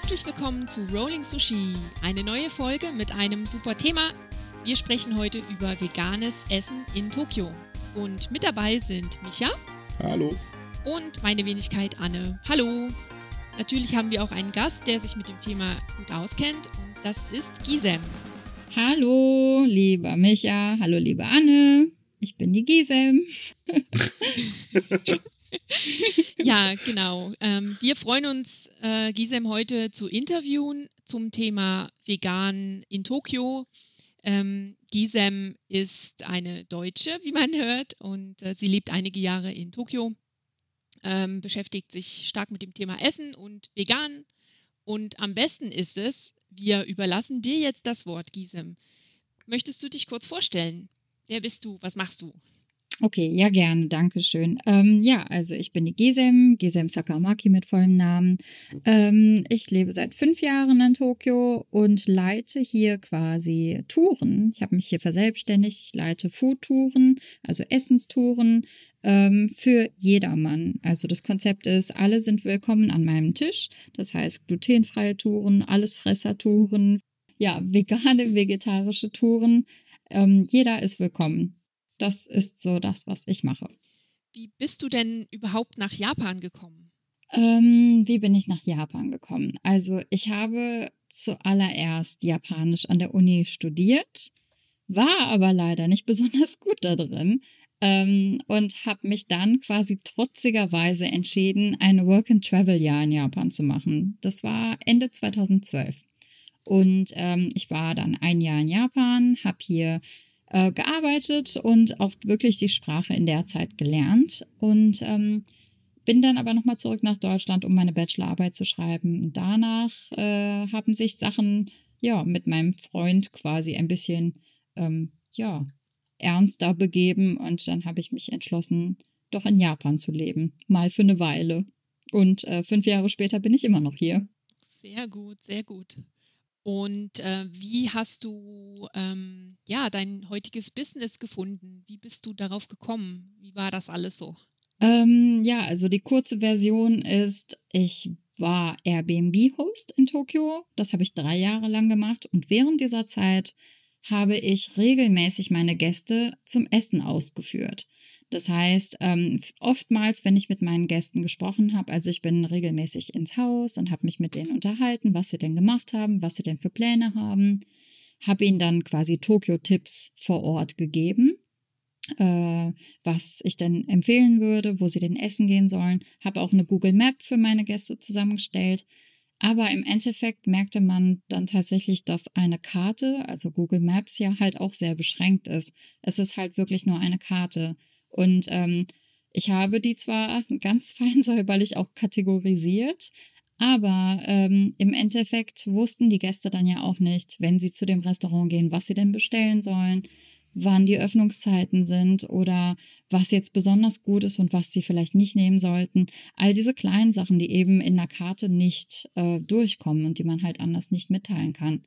Herzlich willkommen zu Rolling Sushi, eine neue Folge mit einem super Thema. Wir sprechen heute über veganes Essen in Tokio. Und mit dabei sind Micha. Hallo. Und meine Wenigkeit Anne. Hallo. Natürlich haben wir auch einen Gast, der sich mit dem Thema gut auskennt und das ist Gisem. Hallo, lieber Micha. Hallo, liebe Anne. Ich bin die Gisem. ja, genau. Ähm, wir freuen uns, äh, Gisem heute zu interviewen zum Thema Vegan in Tokio. Ähm, Gisem ist eine Deutsche, wie man hört, und äh, sie lebt einige Jahre in Tokio, ähm, beschäftigt sich stark mit dem Thema Essen und Vegan. Und am besten ist es, wir überlassen dir jetzt das Wort, Gisem. Möchtest du dich kurz vorstellen? Wer bist du? Was machst du? Okay, ja gerne, danke schön. Ähm, ja, also ich bin die Gesem, Gesem Sakamaki mit vollem Namen. Ähm, ich lebe seit fünf Jahren in Tokio und leite hier quasi Touren. Ich habe mich hier verselbstständigt, ich leite Foodtouren, also Essenstouren ähm, für jedermann. Also das Konzept ist, alle sind willkommen an meinem Tisch. Das heißt glutenfreie Touren, Allesfresser-Touren, ja, vegane, vegetarische Touren. Ähm, jeder ist willkommen. Das ist so das, was ich mache. Wie bist du denn überhaupt nach Japan gekommen? Ähm, wie bin ich nach Japan gekommen? Also ich habe zuallererst Japanisch an der Uni studiert, war aber leider nicht besonders gut da drin ähm, und habe mich dann quasi trotzigerweise entschieden, ein Work-and-Travel-Jahr in Japan zu machen. Das war Ende 2012. Und ähm, ich war dann ein Jahr in Japan, habe hier äh, gearbeitet und auch wirklich die Sprache in der Zeit gelernt und ähm, bin dann aber nochmal zurück nach Deutschland, um meine Bachelorarbeit zu schreiben. Danach äh, haben sich Sachen ja mit meinem Freund quasi ein bisschen ähm, ja ernster begeben und dann habe ich mich entschlossen, doch in Japan zu leben, mal für eine Weile. Und äh, fünf Jahre später bin ich immer noch hier. Sehr gut, sehr gut. Und äh, wie hast du ähm, ja dein heutiges Business gefunden? Wie bist du darauf gekommen? Wie war das alles so? Ähm, ja, also die kurze Version ist, ich war Airbnb-Host in Tokio. Das habe ich drei Jahre lang gemacht und während dieser Zeit habe ich regelmäßig meine Gäste zum Essen ausgeführt. Das heißt, ähm, oftmals, wenn ich mit meinen Gästen gesprochen habe, also ich bin regelmäßig ins Haus und habe mich mit denen unterhalten, was sie denn gemacht haben, was sie denn für Pläne haben, habe ihnen dann quasi Tokio-Tipps vor Ort gegeben, äh, was ich denn empfehlen würde, wo sie denn essen gehen sollen, habe auch eine Google Map für meine Gäste zusammengestellt. Aber im Endeffekt merkte man dann tatsächlich, dass eine Karte, also Google Maps ja halt auch sehr beschränkt ist. Es ist halt wirklich nur eine Karte. Und ähm, ich habe die zwar ganz fein säuberlich auch kategorisiert, aber ähm, im Endeffekt wussten die Gäste dann ja auch nicht, wenn sie zu dem Restaurant gehen, was sie denn bestellen sollen, wann die Öffnungszeiten sind oder was jetzt besonders gut ist und was sie vielleicht nicht nehmen sollten. All diese kleinen Sachen, die eben in der Karte nicht äh, durchkommen und die man halt anders nicht mitteilen kann.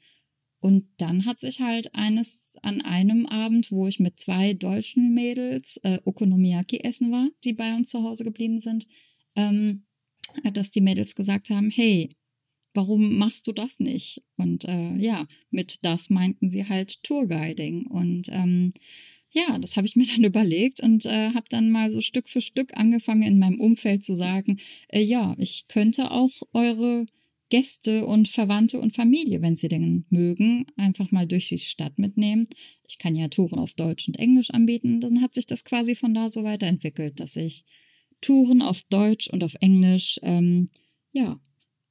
Und dann hat sich halt eines an einem Abend, wo ich mit zwei deutschen Mädels äh, Okonomiyaki essen war, die bei uns zu Hause geblieben sind, ähm, dass die Mädels gesagt haben, hey, warum machst du das nicht? Und äh, ja, mit das meinten sie halt Tourguiding. Und ähm, ja, das habe ich mir dann überlegt und äh, habe dann mal so Stück für Stück angefangen in meinem Umfeld zu sagen, äh, ja, ich könnte auch eure Gäste und Verwandte und Familie, wenn sie denn mögen, einfach mal durch die Stadt mitnehmen. Ich kann ja Touren auf Deutsch und Englisch anbieten. Dann hat sich das quasi von da so weiterentwickelt, dass ich Touren auf Deutsch und auf Englisch ähm, ja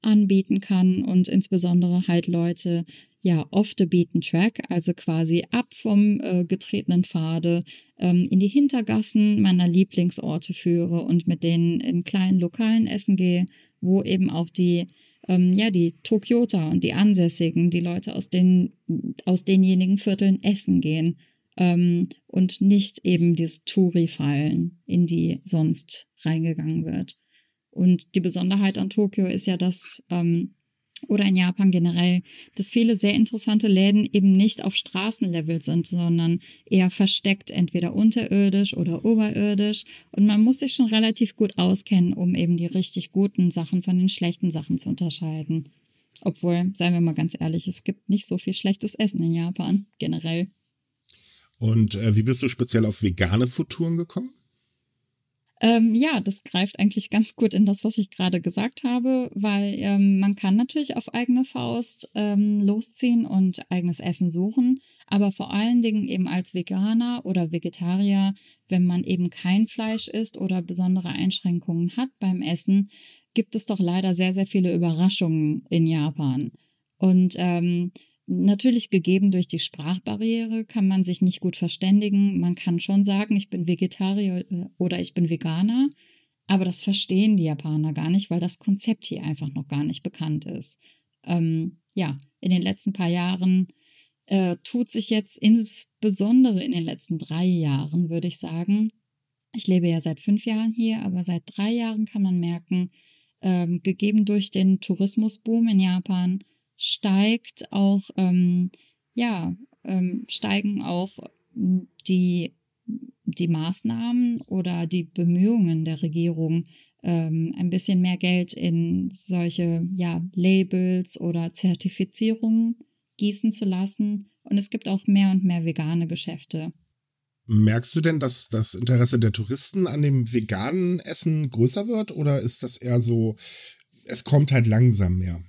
anbieten kann und insbesondere halt Leute ja off the beaten track, also quasi ab vom äh, getretenen Pfade ähm, in die Hintergassen meiner Lieblingsorte führe und mit denen in kleinen Lokalen essen gehe, wo eben auch die ähm, ja, die Tokyota und die Ansässigen, die Leute aus den, aus denjenigen Vierteln essen gehen ähm, und nicht eben diese Touri-Fallen, in die sonst reingegangen wird. Und die Besonderheit an Tokio ist ja, dass ähm, oder in Japan generell, dass viele sehr interessante Läden eben nicht auf Straßenlevel sind, sondern eher versteckt, entweder unterirdisch oder oberirdisch. Und man muss sich schon relativ gut auskennen, um eben die richtig guten Sachen von den schlechten Sachen zu unterscheiden. Obwohl, seien wir mal ganz ehrlich, es gibt nicht so viel schlechtes Essen in Japan generell. Und äh, wie bist du speziell auf vegane Foodtouren gekommen? Ähm, ja, das greift eigentlich ganz gut in das, was ich gerade gesagt habe, weil ähm, man kann natürlich auf eigene Faust ähm, losziehen und eigenes Essen suchen, aber vor allen Dingen eben als Veganer oder Vegetarier, wenn man eben kein Fleisch isst oder besondere Einschränkungen hat beim Essen, gibt es doch leider sehr, sehr viele Überraschungen in Japan. Und ähm, Natürlich gegeben durch die Sprachbarriere kann man sich nicht gut verständigen. Man kann schon sagen, ich bin Vegetarier äh, oder ich bin Veganer, aber das verstehen die Japaner gar nicht, weil das Konzept hier einfach noch gar nicht bekannt ist. Ähm, ja, in den letzten paar Jahren äh, tut sich jetzt insbesondere in den letzten drei Jahren, würde ich sagen. Ich lebe ja seit fünf Jahren hier, aber seit drei Jahren kann man merken, ähm, gegeben durch den Tourismusboom in Japan, steigt auch, ähm, ja, ähm, steigen auch die, die Maßnahmen oder die Bemühungen der Regierung, ähm, ein bisschen mehr Geld in solche ja, Labels oder Zertifizierungen gießen zu lassen. Und es gibt auch mehr und mehr vegane Geschäfte. Merkst du denn, dass das Interesse der Touristen an dem veganen Essen größer wird oder ist das eher so, es kommt halt langsam mehr?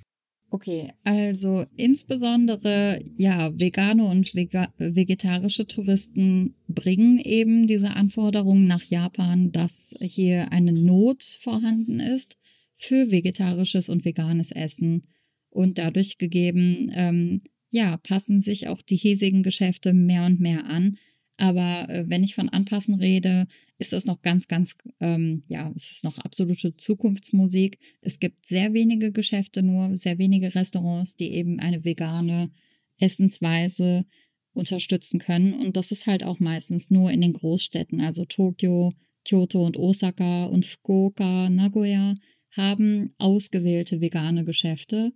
Okay, also insbesondere ja, vegane und vega vegetarische Touristen bringen eben diese Anforderungen nach Japan, dass hier eine Not vorhanden ist für vegetarisches und veganes Essen und dadurch gegeben, ähm, ja, passen sich auch die hiesigen Geschäfte mehr und mehr an. Aber äh, wenn ich von Anpassen rede, ist das noch ganz, ganz, ähm, ja, es ist noch absolute Zukunftsmusik. Es gibt sehr wenige Geschäfte nur, sehr wenige Restaurants, die eben eine vegane Essensweise unterstützen können. Und das ist halt auch meistens nur in den Großstädten, also Tokio, Kyoto und Osaka und Fukuoka, Nagoya haben ausgewählte vegane Geschäfte.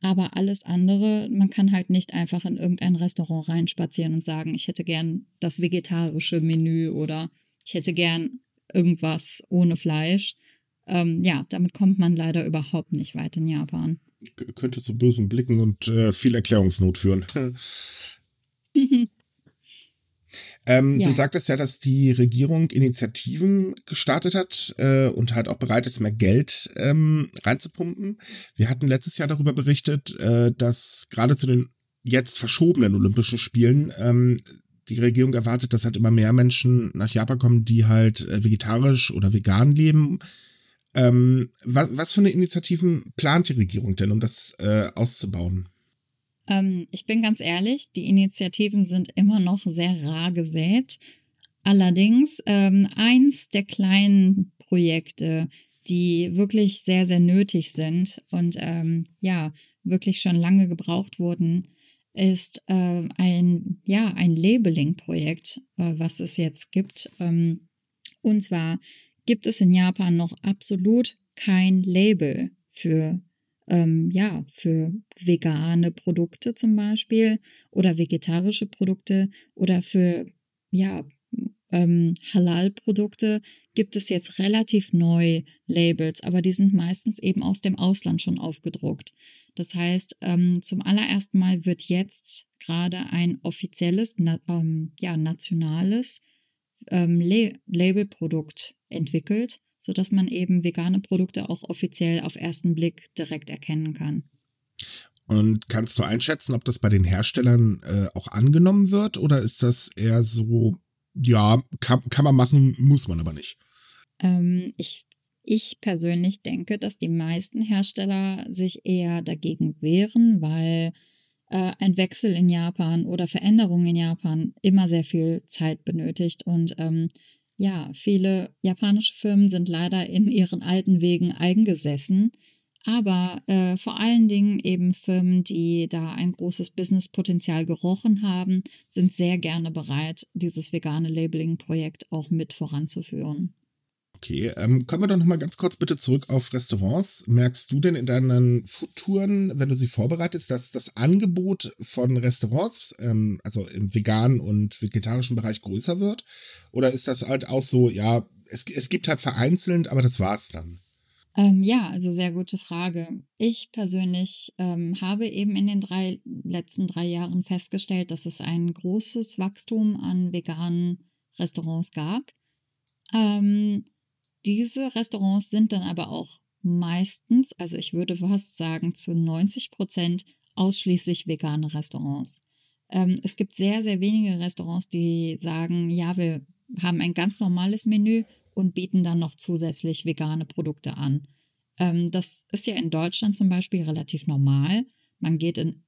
Aber alles andere, man kann halt nicht einfach in irgendein Restaurant reinspazieren und sagen, ich hätte gern das vegetarische Menü oder ich hätte gern irgendwas ohne Fleisch. Ähm, ja, damit kommt man leider überhaupt nicht weit in Japan. könnte zu bösen Blicken und äh, viel Erklärungsnot führen. ähm, ja. Du sagtest ja, dass die Regierung Initiativen gestartet hat äh, und halt auch bereit ist, mehr Geld ähm, reinzupumpen. Wir hatten letztes Jahr darüber berichtet, äh, dass gerade zu den jetzt verschobenen Olympischen Spielen ähm, die Regierung erwartet, dass halt immer mehr Menschen nach Japan kommen, die halt äh, vegetarisch oder vegan leben. Ähm, was, was für eine Initiativen plant die Regierung denn, um das äh, auszubauen? Ähm, ich bin ganz ehrlich, die Initiativen sind immer noch sehr rar gesät. Allerdings ähm, eins der kleinen Projekte, die wirklich sehr, sehr nötig sind und ähm, ja, wirklich schon lange gebraucht wurden, ist äh, ein, ja, ein Labeling-Projekt, äh, was es jetzt gibt. Ähm, und zwar gibt es in Japan noch absolut kein Label für, ähm, ja, für vegane Produkte zum Beispiel oder vegetarische Produkte oder für, ja, ähm, Halal-Produkte gibt es jetzt relativ neu Labels, aber die sind meistens eben aus dem Ausland schon aufgedruckt. Das heißt, ähm, zum allerersten Mal wird jetzt gerade ein offizielles, na, ähm, ja, nationales ähm, La Labelprodukt entwickelt, sodass man eben vegane Produkte auch offiziell auf ersten Blick direkt erkennen kann. Und kannst du einschätzen, ob das bei den Herstellern äh, auch angenommen wird oder ist das eher so, ja, kann, kann man machen, muss man aber nicht? Ähm, ich ich persönlich denke, dass die meisten Hersteller sich eher dagegen wehren, weil äh, ein Wechsel in Japan oder Veränderungen in Japan immer sehr viel Zeit benötigt. Und ähm, ja, viele japanische Firmen sind leider in ihren alten Wegen eingesessen. Aber äh, vor allen Dingen eben Firmen, die da ein großes Businesspotenzial gerochen haben, sind sehr gerne bereit, dieses vegane Labeling-Projekt auch mit voranzuführen. Okay, ähm, kommen wir doch nochmal ganz kurz bitte zurück auf Restaurants. Merkst du denn in deinen Foodtouren, wenn du sie vorbereitest, dass das Angebot von Restaurants, ähm, also im veganen und vegetarischen Bereich größer wird? Oder ist das halt auch so, ja, es, es gibt halt vereinzelt, aber das war's dann? Ähm, ja, also sehr gute Frage. Ich persönlich ähm, habe eben in den drei, letzten drei Jahren festgestellt, dass es ein großes Wachstum an veganen Restaurants gab. Ähm, diese Restaurants sind dann aber auch meistens, also ich würde fast sagen zu 90 Prozent, ausschließlich vegane Restaurants. Ähm, es gibt sehr, sehr wenige Restaurants, die sagen, ja, wir haben ein ganz normales Menü und bieten dann noch zusätzlich vegane Produkte an. Ähm, das ist ja in Deutschland zum Beispiel relativ normal. Man geht in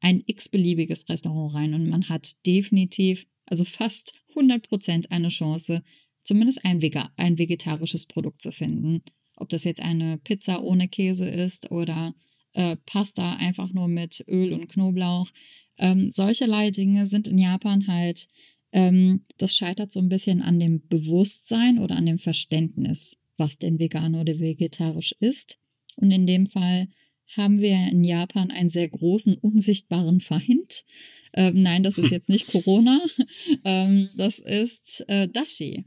ein x-beliebiges Restaurant rein und man hat definitiv, also fast 100 Prozent eine Chance, zumindest ein, Vega ein vegetarisches Produkt zu finden. Ob das jetzt eine Pizza ohne Käse ist oder äh, Pasta einfach nur mit Öl und Knoblauch. Ähm, solcherlei Dinge sind in Japan halt, ähm, das scheitert so ein bisschen an dem Bewusstsein oder an dem Verständnis, was denn vegan oder vegetarisch ist. Und in dem Fall haben wir in Japan einen sehr großen, unsichtbaren Feind. Ähm, nein, das ist jetzt nicht Corona. ähm, das ist äh, Dashi.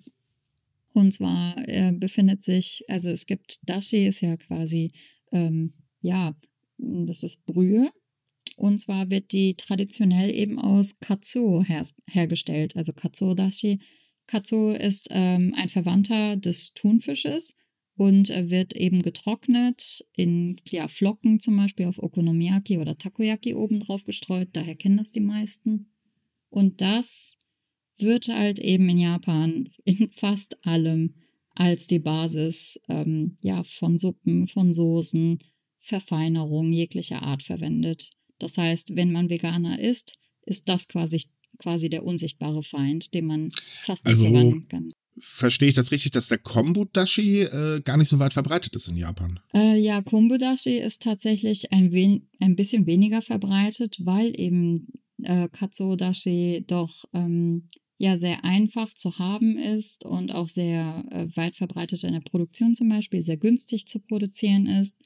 Und zwar äh, befindet sich, also es gibt Dashi ist ja quasi, ähm, ja, das ist Brühe. Und zwar wird die traditionell eben aus Katsuo her hergestellt, also Katsuo Dashi. Katsuo ist ähm, ein Verwandter des Thunfisches und wird eben getrocknet in ja, Flocken zum Beispiel auf Okonomiyaki oder Takoyaki oben drauf gestreut. Daher kennen das die meisten. Und das wird halt eben in Japan in fast allem als die Basis ähm, ja, von Suppen, von Soßen, Verfeinerung jeglicher Art verwendet. Das heißt, wenn man Veganer ist, ist das quasi, quasi der unsichtbare Feind, den man fast nicht also, verwandeln kann. Verstehe ich das richtig, dass der Kombu-Dashi äh, gar nicht so weit verbreitet ist in Japan? Äh, ja, Kombu-Dashi ist tatsächlich ein, wen ein bisschen weniger verbreitet, weil eben äh, Katsuo-Dashi doch ähm, ja sehr einfach zu haben ist und auch sehr äh, weit verbreitet in der Produktion zum Beispiel, sehr günstig zu produzieren ist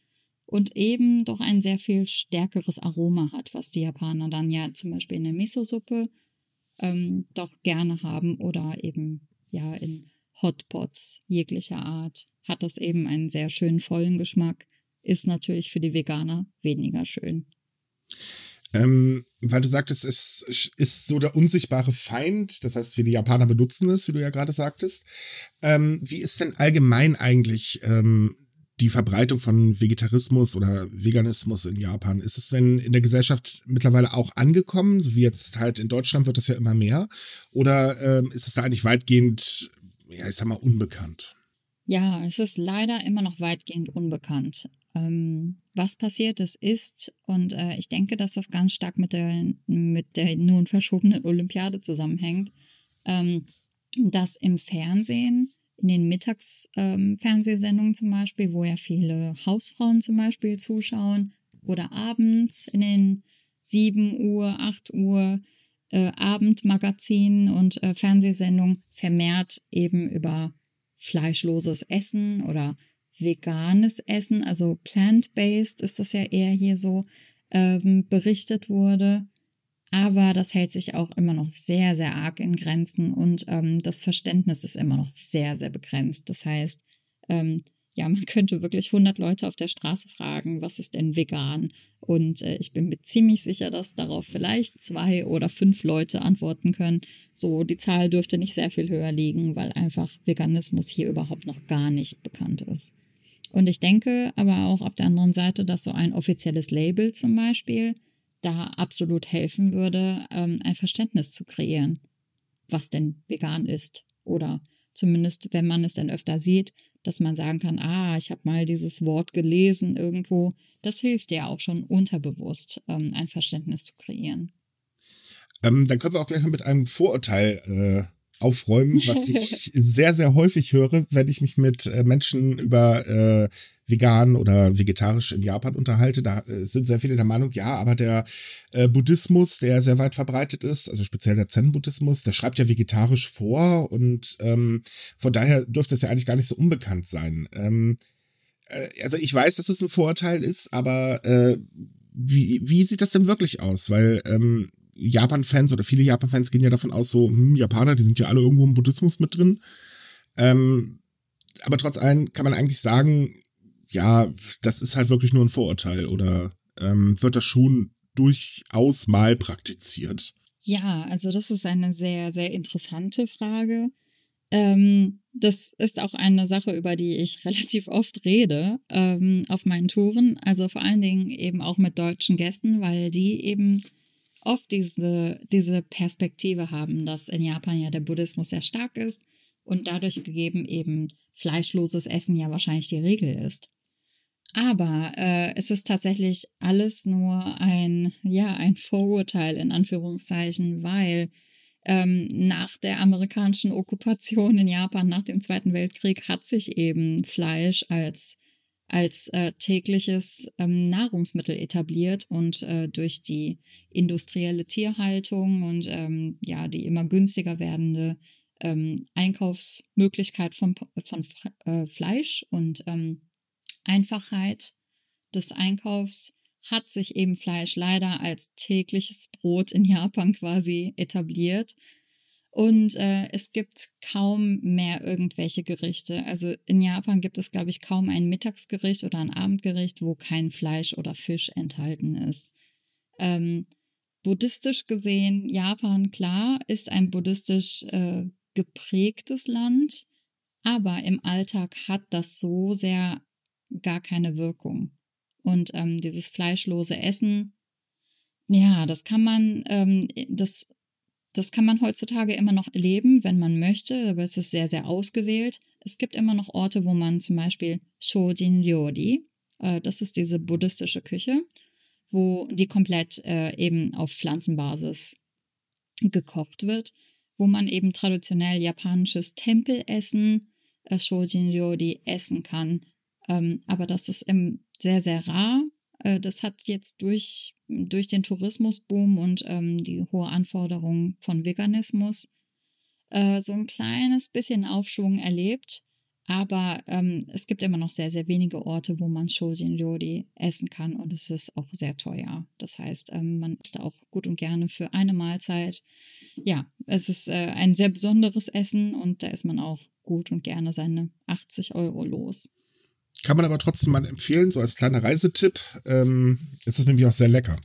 und eben doch ein sehr viel stärkeres Aroma hat, was die Japaner dann ja zum Beispiel in der Miso-Suppe ähm, doch gerne haben oder eben ja in Hotpots jeglicher Art hat das eben einen sehr schönen vollen Geschmack, ist natürlich für die Veganer weniger schön. Ähm, weil du sagtest, es ist so der unsichtbare Feind, das heißt, wir die Japaner benutzen es, wie du ja gerade sagtest. Ähm, wie ist denn allgemein eigentlich ähm, die Verbreitung von Vegetarismus oder Veganismus in Japan? Ist es denn in der Gesellschaft mittlerweile auch angekommen, so wie jetzt halt in Deutschland wird das ja immer mehr? Oder ähm, ist es da eigentlich weitgehend, ja, ich sag mal, unbekannt? Ja, es ist leider immer noch weitgehend unbekannt. Ähm, was passiert ist, ist, und äh, ich denke, dass das ganz stark mit der, mit der nun verschobenen Olympiade zusammenhängt, ähm, dass im Fernsehen, in den Mittagsfernsehsendungen ähm, zum Beispiel, wo ja viele Hausfrauen zum Beispiel zuschauen, oder abends in den 7 Uhr, 8 Uhr äh, Abendmagazinen und äh, Fernsehsendungen vermehrt eben über fleischloses Essen oder veganes Essen, also plant-based ist das ja eher hier so, ähm, berichtet wurde. Aber das hält sich auch immer noch sehr, sehr arg in Grenzen und ähm, das Verständnis ist immer noch sehr, sehr begrenzt. Das heißt, ähm, ja, man könnte wirklich 100 Leute auf der Straße fragen, was ist denn vegan? Und äh, ich bin mir ziemlich sicher, dass darauf vielleicht zwei oder fünf Leute antworten können. So, die Zahl dürfte nicht sehr viel höher liegen, weil einfach Veganismus hier überhaupt noch gar nicht bekannt ist. Und ich denke aber auch auf der anderen Seite, dass so ein offizielles Label zum Beispiel da absolut helfen würde, ähm, ein Verständnis zu kreieren, was denn vegan ist. Oder zumindest, wenn man es dann öfter sieht, dass man sagen kann, ah, ich habe mal dieses Wort gelesen irgendwo. Das hilft ja auch schon unterbewusst, ähm, ein Verständnis zu kreieren. Ähm, dann können wir auch gleich noch mit einem Vorurteil äh, aufräumen, was ich sehr, sehr häufig höre, wenn ich mich mit äh, Menschen über äh, vegan oder vegetarisch in Japan unterhalte. Da äh, sind sehr viele der Meinung, ja, aber der äh, Buddhismus, der sehr weit verbreitet ist, also speziell der Zen-Buddhismus, der schreibt ja vegetarisch vor und ähm, von daher dürfte es ja eigentlich gar nicht so unbekannt sein. Ähm, äh, also ich weiß, dass es ein Vorurteil ist, aber äh, wie, wie sieht das denn wirklich aus? Weil ähm, Japan-Fans oder viele Japan-Fans gehen ja davon aus, so, hm, Japaner, die sind ja alle irgendwo im Buddhismus mit drin. Ähm, aber trotz allem kann man eigentlich sagen, ja, das ist halt wirklich nur ein Vorurteil oder ähm, wird das schon durchaus mal praktiziert? Ja, also das ist eine sehr, sehr interessante Frage. Ähm, das ist auch eine Sache, über die ich relativ oft rede ähm, auf meinen Touren. Also vor allen Dingen eben auch mit deutschen Gästen, weil die eben oft diese, diese Perspektive haben, dass in Japan ja der Buddhismus sehr stark ist und dadurch gegeben eben fleischloses Essen ja wahrscheinlich die Regel ist. Aber äh, es ist tatsächlich alles nur ein, ja, ein Vorurteil in Anführungszeichen, weil ähm, nach der amerikanischen Okkupation in Japan, nach dem Zweiten Weltkrieg, hat sich eben Fleisch als, als äh, tägliches ähm, Nahrungsmittel etabliert und äh, durch die industrielle Tierhaltung und ähm, ja, die immer günstiger werdende ähm, Einkaufsmöglichkeit von, von äh, Fleisch und ähm, Einfachheit des Einkaufs hat sich eben Fleisch leider als tägliches Brot in Japan quasi etabliert. Und äh, es gibt kaum mehr irgendwelche Gerichte. Also in Japan gibt es, glaube ich, kaum ein Mittagsgericht oder ein Abendgericht, wo kein Fleisch oder Fisch enthalten ist. Ähm, buddhistisch gesehen, Japan, klar, ist ein buddhistisch äh, geprägtes Land, aber im Alltag hat das so sehr gar keine Wirkung. Und ähm, dieses fleischlose Essen, ja, das kann man, ähm, das, das kann man heutzutage immer noch erleben, wenn man möchte, aber es ist sehr, sehr ausgewählt. Es gibt immer noch Orte, wo man zum Beispiel Shojin Ryori, äh, das ist diese buddhistische Küche, wo die komplett äh, eben auf Pflanzenbasis gekocht wird, wo man eben traditionell japanisches Tempelessen, äh, Shojin Ryori, essen kann ähm, aber das ist sehr, sehr rar. Äh, das hat jetzt durch, durch den Tourismusboom und ähm, die hohe Anforderung von Veganismus äh, so ein kleines bisschen Aufschwung erlebt. Aber ähm, es gibt immer noch sehr, sehr wenige Orte, wo man Shojin Ryori essen kann und es ist auch sehr teuer. Das heißt, ähm, man isst auch gut und gerne für eine Mahlzeit. Ja, es ist äh, ein sehr besonderes Essen und da ist man auch gut und gerne seine 80 Euro los. Kann man aber trotzdem mal empfehlen, so als kleiner Reisetipp. Ähm, ist es nämlich auch sehr lecker.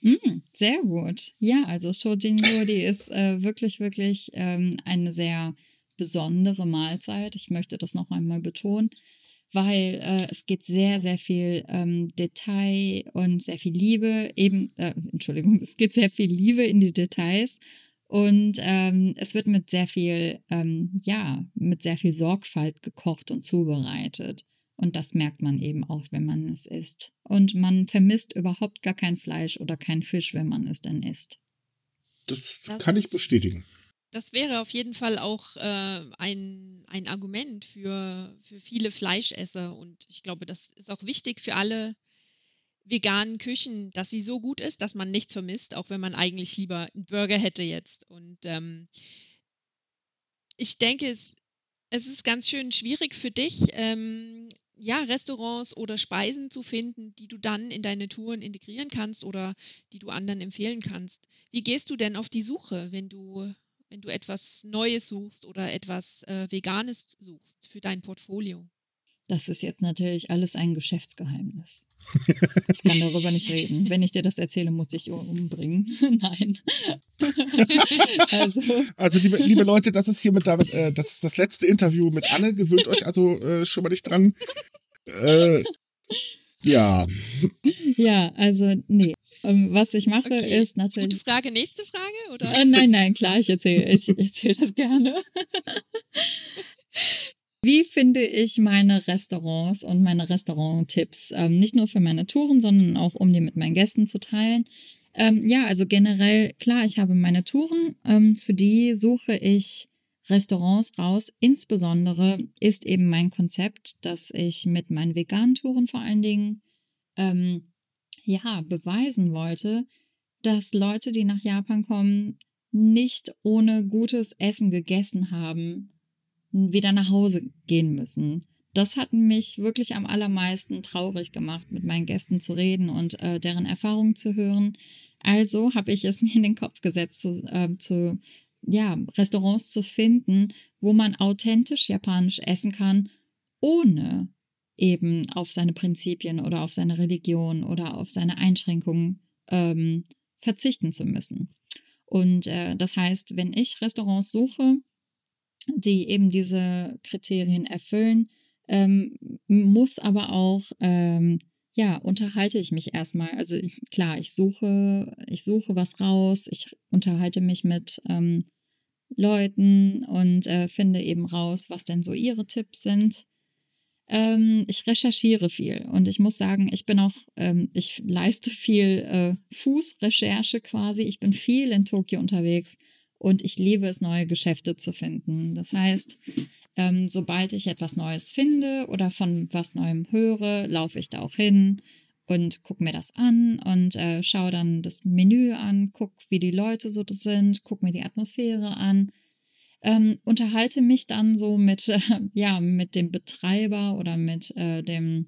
Mm, sehr gut. Ja, also Shojin Yori ist äh, wirklich, wirklich ähm, eine sehr besondere Mahlzeit. Ich möchte das noch einmal betonen, weil äh, es geht sehr, sehr viel ähm, Detail und sehr viel Liebe, eben, äh, Entschuldigung, es geht sehr viel Liebe in die Details und ähm, es wird mit sehr viel, ähm, ja, mit sehr viel Sorgfalt gekocht und zubereitet. Und das merkt man eben auch, wenn man es isst. Und man vermisst überhaupt gar kein Fleisch oder kein Fisch, wenn man es dann isst. Das, das kann ich bestätigen. Das wäre auf jeden Fall auch äh, ein, ein Argument für, für viele Fleischesser. Und ich glaube, das ist auch wichtig für alle veganen Küchen, dass sie so gut ist, dass man nichts vermisst, auch wenn man eigentlich lieber einen Burger hätte jetzt. Und ähm, ich denke, es, es ist ganz schön schwierig für dich, ähm, ja, Restaurants oder Speisen zu finden, die du dann in deine Touren integrieren kannst oder die du anderen empfehlen kannst. Wie gehst du denn auf die Suche, wenn du, wenn du etwas Neues suchst oder etwas äh, Veganes suchst für dein Portfolio? Das ist jetzt natürlich alles ein Geschäftsgeheimnis. Ich kann darüber nicht reden. Wenn ich dir das erzähle, muss ich umbringen. Nein. also, also liebe, liebe, Leute, das ist hiermit damit, äh, das ist das letzte Interview mit Anne. Gewöhnt euch also äh, schon mal nicht dran. Äh, ja. Ja, also nee. Ähm, was ich mache, okay. ist natürlich. Gute Frage, nächste Frage? Oder? Äh, nein, nein, klar, ich erzähle ich erzähl das gerne. Wie finde ich meine Restaurants und meine Restauranttipps? Ähm, nicht nur für meine Touren, sondern auch, um die mit meinen Gästen zu teilen. Ähm, ja, also generell, klar, ich habe meine Touren. Ähm, für die suche ich Restaurants raus. Insbesondere ist eben mein Konzept, dass ich mit meinen veganen Touren vor allen Dingen, ähm, ja, beweisen wollte, dass Leute, die nach Japan kommen, nicht ohne gutes Essen gegessen haben wieder nach Hause gehen müssen. Das hat mich wirklich am allermeisten traurig gemacht, mit meinen Gästen zu reden und äh, deren Erfahrungen zu hören. Also habe ich es mir in den Kopf gesetzt, zu, äh, zu ja, Restaurants zu finden, wo man authentisch japanisch essen kann, ohne eben auf seine Prinzipien oder auf seine Religion oder auf seine Einschränkungen ähm, verzichten zu müssen. Und äh, das heißt, wenn ich Restaurants suche, die eben diese Kriterien erfüllen, ähm, muss aber auch, ähm, ja, unterhalte ich mich erstmal. Also ich, klar, ich suche, ich suche was raus, ich unterhalte mich mit ähm, Leuten und äh, finde eben raus, was denn so ihre Tipps sind. Ähm, ich recherchiere viel und ich muss sagen, ich bin auch, ähm, ich leiste viel äh, Fußrecherche quasi. Ich bin viel in Tokio unterwegs und ich liebe es, neue Geschäfte zu finden. Das heißt, ähm, sobald ich etwas Neues finde oder von was Neuem höre, laufe ich da auch hin und gucke mir das an und äh, schaue dann das Menü an, gucke, wie die Leute so sind, gucke mir die Atmosphäre an ähm, unterhalte mich dann so mit, äh, ja, mit dem Betreiber oder mit äh, dem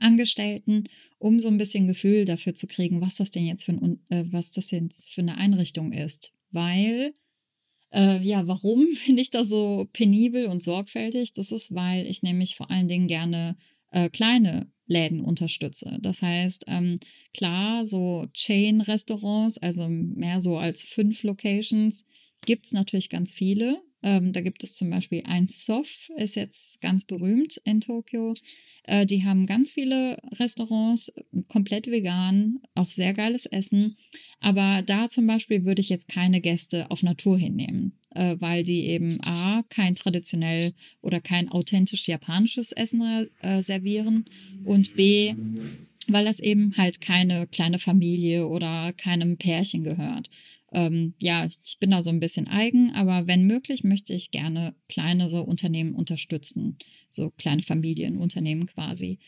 Angestellten, um so ein bisschen Gefühl dafür zu kriegen, was das denn jetzt für, ein, äh, was das jetzt für eine Einrichtung ist. Weil, äh, ja, warum bin ich da so penibel und sorgfältig? Das ist, weil ich nämlich vor allen Dingen gerne äh, kleine Läden unterstütze. Das heißt, ähm, klar, so Chain-Restaurants, also mehr so als fünf Locations, gibt es natürlich ganz viele. Ähm, da gibt es zum Beispiel ein Sof, ist jetzt ganz berühmt in Tokio. Äh, die haben ganz viele Restaurants, komplett vegan, auch sehr geiles Essen. Aber da zum Beispiel würde ich jetzt keine Gäste auf Natur hinnehmen, äh, weil die eben A, kein traditionell oder kein authentisch japanisches Essen äh, servieren und B, weil das eben halt keine kleine Familie oder keinem Pärchen gehört ähm, ja, ich bin da so ein bisschen eigen, aber wenn möglich, möchte ich gerne kleinere Unternehmen unterstützen, so kleine Familienunternehmen quasi.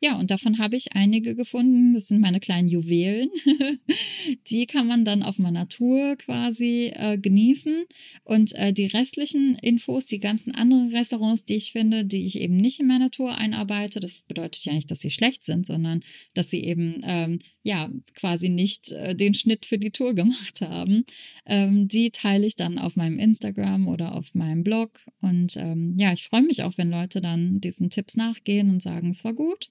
Ja, und davon habe ich einige gefunden. Das sind meine kleinen Juwelen. die kann man dann auf meiner Tour quasi äh, genießen. Und äh, die restlichen Infos, die ganzen anderen Restaurants, die ich finde, die ich eben nicht in meiner Tour einarbeite, das bedeutet ja nicht, dass sie schlecht sind, sondern dass sie eben ähm, ja quasi nicht äh, den Schnitt für die Tour gemacht haben. Ähm, die teile ich dann auf meinem Instagram oder auf meinem Blog. Und ähm, ja, ich freue mich auch, wenn Leute dann diesen Tipps nachgehen und sagen, es war gut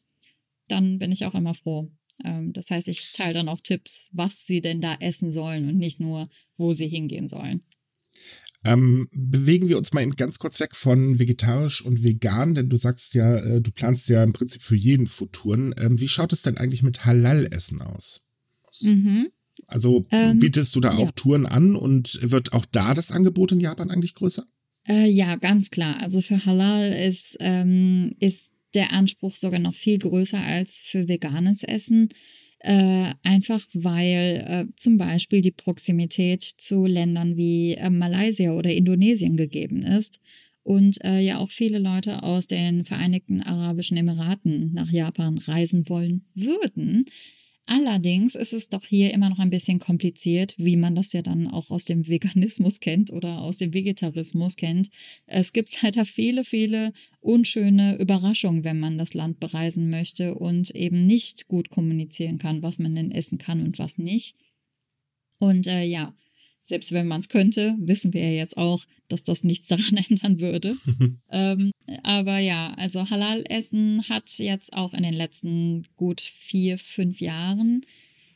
dann bin ich auch immer froh. Ähm, das heißt, ich teile dann auch Tipps, was sie denn da essen sollen und nicht nur, wo sie hingehen sollen. Ähm, bewegen wir uns mal ganz kurz weg von vegetarisch und vegan, denn du sagst ja, äh, du planst ja im Prinzip für jeden Foodtouren. Ähm, wie schaut es denn eigentlich mit Halal-Essen aus? Mhm. Also ähm, bietest du da auch ja. Touren an und wird auch da das Angebot in Japan eigentlich größer? Äh, ja, ganz klar. Also für Halal ist, ähm, ist der Anspruch sogar noch viel größer als für veganes Essen. Äh, einfach weil äh, zum Beispiel die Proximität zu Ländern wie äh, Malaysia oder Indonesien gegeben ist und äh, ja auch viele Leute aus den Vereinigten Arabischen Emiraten nach Japan reisen wollen würden, Allerdings ist es doch hier immer noch ein bisschen kompliziert, wie man das ja dann auch aus dem Veganismus kennt oder aus dem Vegetarismus kennt. Es gibt leider viele, viele unschöne Überraschungen, wenn man das Land bereisen möchte und eben nicht gut kommunizieren kann, was man denn essen kann und was nicht. Und äh, ja, selbst wenn man es könnte, wissen wir ja jetzt auch, dass das nichts daran ändern würde. ähm, aber ja, also Halal-Essen hat jetzt auch in den letzten gut vier, fünf Jahren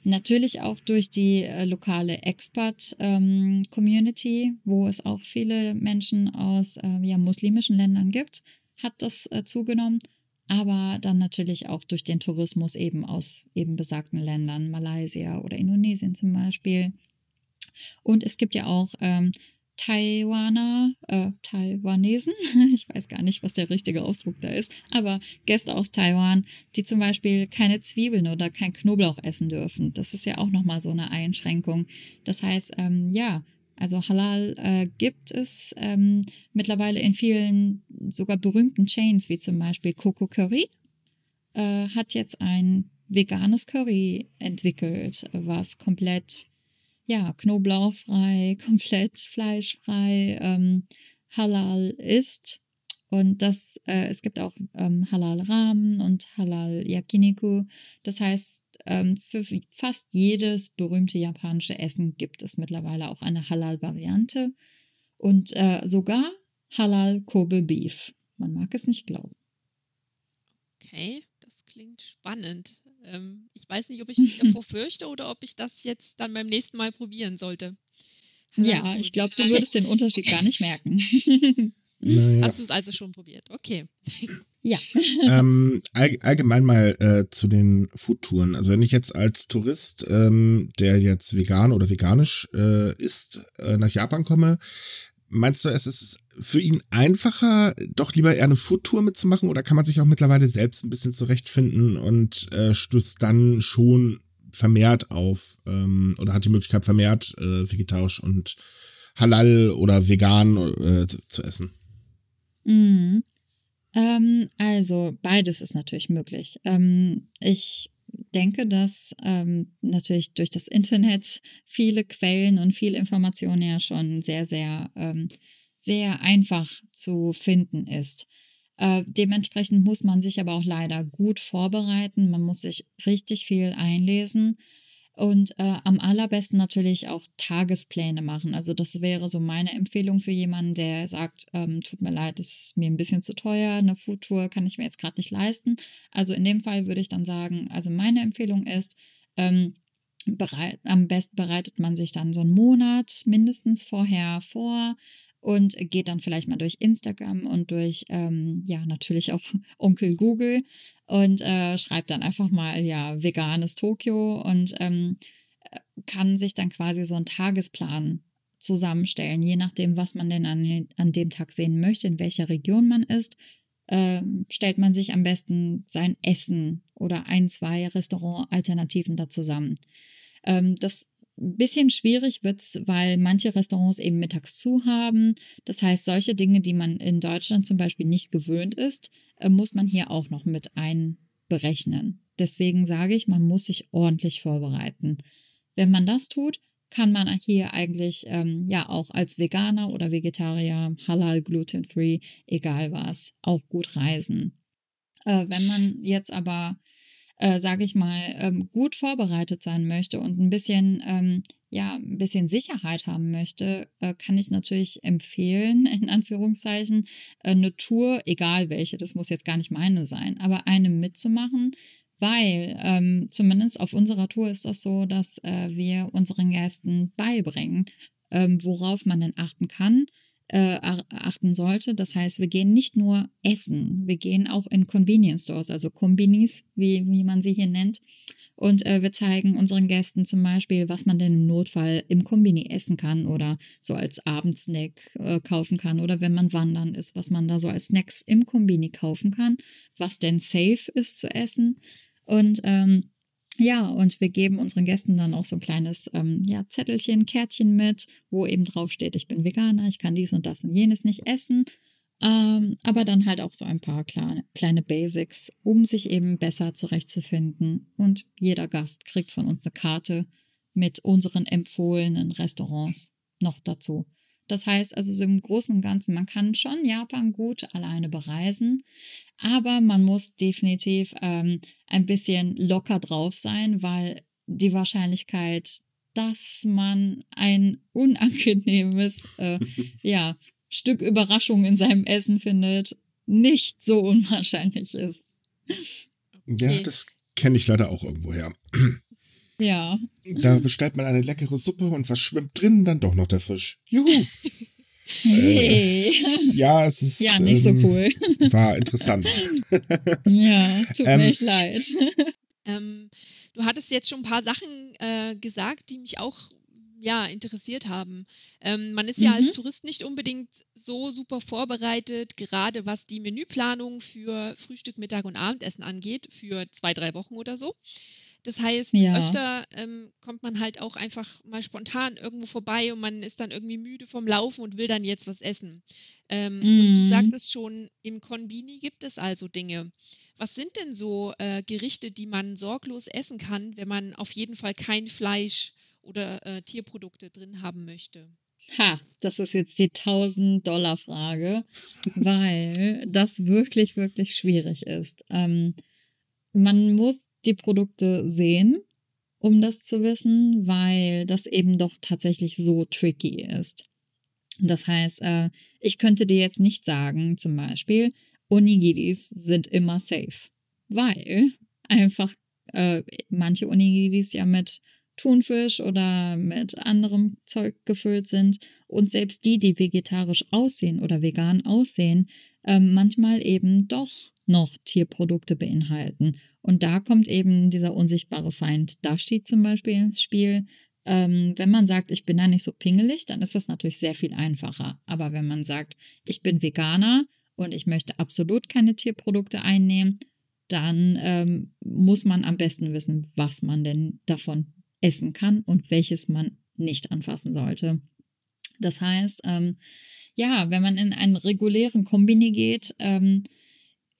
Natürlich auch durch die äh, lokale Expat-Community, ähm, wo es auch viele Menschen aus äh, ja, muslimischen Ländern gibt, hat das äh, zugenommen. Aber dann natürlich auch durch den Tourismus eben aus eben besagten Ländern, Malaysia oder Indonesien zum Beispiel. Und es gibt ja auch ähm, Taiwaner, äh, Taiwanesen, ich weiß gar nicht, was der richtige Ausdruck da ist, aber Gäste aus Taiwan, die zum Beispiel keine Zwiebeln oder kein Knoblauch essen dürfen. Das ist ja auch nochmal so eine Einschränkung. Das heißt, ähm, ja, also Halal äh, gibt es ähm, mittlerweile in vielen sogar berühmten Chains, wie zum Beispiel Coco Curry, äh, hat jetzt ein veganes Curry entwickelt, was komplett ja, knoblauchfrei, komplett fleischfrei, ähm, halal ist. Und das, äh, es gibt auch ähm, Halal Ramen und Halal Yakiniku. Das heißt, ähm, für fast jedes berühmte japanische Essen gibt es mittlerweile auch eine Halal-Variante. Und äh, sogar Halal Kobe Beef. Man mag es nicht glauben. Okay, das klingt spannend. Ähm, ich weiß nicht, ob ich mich davor fürchte oder ob ich das jetzt dann beim nächsten Mal probieren sollte. Ja, ich glaube, du würdest den Unterschied gar nicht merken. Naja. Hast du es also schon probiert? Okay. Ja. ähm, all, allgemein mal äh, zu den Foodtouren. Also wenn ich jetzt als Tourist, ähm, der jetzt vegan oder veganisch äh, ist, äh, nach Japan komme, meinst du, es ist für ihn einfacher, doch lieber eher eine Foodtour mitzumachen oder kann man sich auch mittlerweile selbst ein bisschen zurechtfinden und äh, stößt dann schon vermehrt auf ähm, oder hat die Möglichkeit vermehrt äh, vegetarisch und halal oder vegan äh, zu essen? Mhm. Ähm, also beides ist natürlich möglich. Ähm, ich denke, dass ähm, natürlich durch das Internet viele Quellen und viel Information ja schon sehr, sehr, ähm, sehr einfach zu finden ist. Äh, dementsprechend muss man sich aber auch leider gut vorbereiten. Man muss sich richtig viel einlesen. Und äh, am allerbesten natürlich auch Tagespläne machen. Also das wäre so meine Empfehlung für jemanden, der sagt, ähm, tut mir leid, das ist mir ein bisschen zu teuer, eine Foodtour kann ich mir jetzt gerade nicht leisten. Also in dem Fall würde ich dann sagen, also meine Empfehlung ist, ähm, bereit, am besten bereitet man sich dann so einen Monat mindestens vorher vor, und geht dann vielleicht mal durch Instagram und durch, ähm, ja, natürlich auch Onkel Google und äh, schreibt dann einfach mal, ja, veganes Tokio und ähm, kann sich dann quasi so einen Tagesplan zusammenstellen, je nachdem, was man denn an, an dem Tag sehen möchte, in welcher Region man ist, äh, stellt man sich am besten sein Essen oder ein, zwei Restaurant-Alternativen da zusammen. Ähm, das ein bisschen schwierig wird's, weil manche Restaurants eben mittags zu haben. Das heißt, solche Dinge, die man in Deutschland zum Beispiel nicht gewöhnt ist, äh, muss man hier auch noch mit einberechnen. Deswegen sage ich, man muss sich ordentlich vorbereiten. Wenn man das tut, kann man hier eigentlich ähm, ja auch als Veganer oder Vegetarier, Halal, Gluten-Free, egal was, auch gut reisen. Äh, wenn man jetzt aber äh, sage ich mal, ähm, gut vorbereitet sein möchte und ein bisschen, ähm, ja, ein bisschen Sicherheit haben möchte, äh, kann ich natürlich empfehlen, in Anführungszeichen, äh, eine Tour, egal welche, das muss jetzt gar nicht meine sein, aber eine mitzumachen, weil ähm, zumindest auf unserer Tour ist das so, dass äh, wir unseren Gästen beibringen, ähm, worauf man denn achten kann, äh, achten sollte. Das heißt, wir gehen nicht nur essen, wir gehen auch in Convenience Stores, also Kombinis, wie, wie man sie hier nennt. Und äh, wir zeigen unseren Gästen zum Beispiel, was man denn im Notfall im Kombini essen kann oder so als Abendsnack äh, kaufen kann oder wenn man wandern ist, was man da so als Snacks im Kombini kaufen kann, was denn safe ist zu essen. Und ähm, ja, und wir geben unseren Gästen dann auch so ein kleines ähm, ja, Zettelchen, Kärtchen mit, wo eben drauf steht, ich bin Veganer, ich kann dies und das und jenes nicht essen. Ähm, aber dann halt auch so ein paar kleine, kleine Basics, um sich eben besser zurechtzufinden. Und jeder Gast kriegt von uns eine Karte mit unseren empfohlenen Restaurants noch dazu. Das heißt also so im Großen und Ganzen, man kann schon Japan gut alleine bereisen, aber man muss definitiv ähm, ein bisschen locker drauf sein, weil die Wahrscheinlichkeit, dass man ein unangenehmes äh, ja, Stück Überraschung in seinem Essen findet, nicht so unwahrscheinlich ist. Ja, das kenne ich leider auch irgendwo her. Ja. Da bestellt man eine leckere Suppe und was schwimmt drin? Dann doch noch der Fisch. Juhu. Hey. Äh, ja, es ist. Ja, nicht ähm, so cool. War interessant. ja, tut ähm, mir echt leid. Ähm, du hattest jetzt schon ein paar Sachen äh, gesagt, die mich auch ja, interessiert haben. Ähm, man ist ja als mhm. Tourist nicht unbedingt so super vorbereitet, gerade was die Menüplanung für Frühstück, Mittag und Abendessen angeht, für zwei, drei Wochen oder so. Das heißt, ja. öfter ähm, kommt man halt auch einfach mal spontan irgendwo vorbei und man ist dann irgendwie müde vom Laufen und will dann jetzt was essen. Ähm, mm. Und du mhm. sagtest schon, im Konbini gibt es also Dinge. Was sind denn so äh, Gerichte, die man sorglos essen kann, wenn man auf jeden Fall kein Fleisch oder äh, Tierprodukte drin haben möchte? Ha, das ist jetzt die 1000-Dollar-Frage, weil das wirklich, wirklich schwierig ist. Ähm, man muss die Produkte sehen, um das zu wissen, weil das eben doch tatsächlich so tricky ist. Das heißt, äh, ich könnte dir jetzt nicht sagen, zum Beispiel, Onigiris sind immer safe. weil einfach äh, manche Onigiris ja mit Thunfisch oder mit anderem Zeug gefüllt sind und selbst die, die vegetarisch aussehen oder vegan aussehen, äh, manchmal eben doch noch Tierprodukte beinhalten. Und da kommt eben dieser unsichtbare Feind Dashi zum Beispiel ins Spiel. Ähm, wenn man sagt, ich bin da nicht so pingelig, dann ist das natürlich sehr viel einfacher. Aber wenn man sagt, ich bin Veganer und ich möchte absolut keine Tierprodukte einnehmen, dann ähm, muss man am besten wissen, was man denn davon essen kann und welches man nicht anfassen sollte. Das heißt, ähm, ja, wenn man in einen regulären Kombini geht, ähm,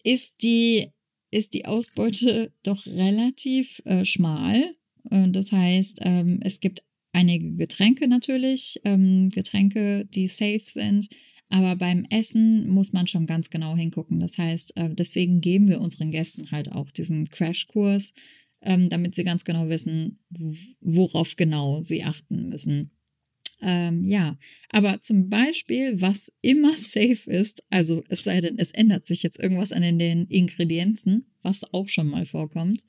ist die ist die Ausbeute doch relativ äh, schmal. Äh, das heißt, ähm, es gibt einige Getränke natürlich, ähm, Getränke, die safe sind. Aber beim Essen muss man schon ganz genau hingucken. Das heißt, äh, deswegen geben wir unseren Gästen halt auch diesen Crashkurs, ähm, damit sie ganz genau wissen, worauf genau sie achten müssen. Ähm, ja, aber zum Beispiel, was immer safe ist, also es sei denn, es ändert sich jetzt irgendwas an den Ingredienzen, was auch schon mal vorkommt.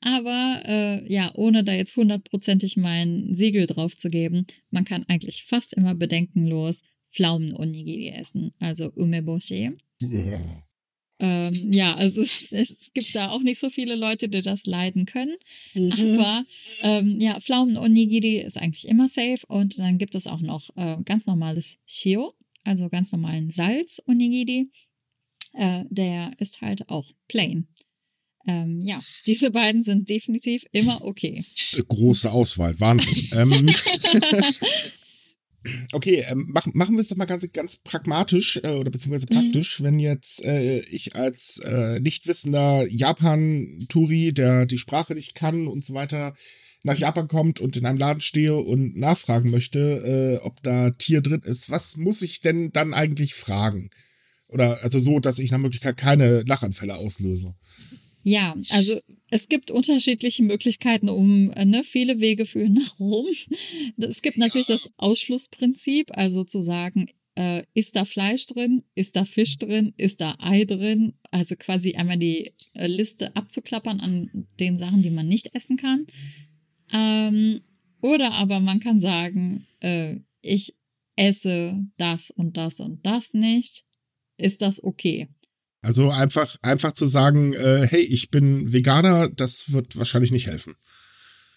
Aber äh, ja, ohne da jetzt hundertprozentig mein Siegel drauf zu geben, man kann eigentlich fast immer bedenkenlos Pflaumen-Onigiri essen, also Umeboshi. Ja. Ähm, ja, also es, es gibt da auch nicht so viele Leute, die das leiden können. Mhm. Aber ähm, ja, Pflaumen-Onigiri ist eigentlich immer safe. Und dann gibt es auch noch äh, ganz normales Shio, also ganz normalen Salz-Onigiri. Äh, der ist halt auch plain. Ähm, ja, diese beiden sind definitiv immer okay. Große Auswahl, Wahnsinn. ähm, Okay, ähm, mach, machen wir es doch mal ganz, ganz pragmatisch äh, oder beziehungsweise mhm. praktisch, mhm. wenn jetzt äh, ich als äh, nicht wissender Japan-Turi, der die Sprache nicht kann und so weiter, nach Japan kommt und in einem Laden stehe und nachfragen möchte, äh, ob da Tier drin ist, was muss ich denn dann eigentlich fragen? Oder also so, dass ich nach Möglichkeit keine Lachanfälle auslöse. Ja, also es gibt unterschiedliche Möglichkeiten, um äh, ne, viele Wege führen nach Rom. Es gibt natürlich das Ausschlussprinzip, also zu sagen, äh, ist da Fleisch drin, ist da Fisch drin, ist da Ei drin, also quasi einmal die äh, Liste abzuklappern an den Sachen, die man nicht essen kann. Ähm, oder aber man kann sagen, äh, ich esse das und das und das nicht. Ist das okay? Also einfach, einfach zu sagen, äh, hey, ich bin Veganer, das wird wahrscheinlich nicht helfen.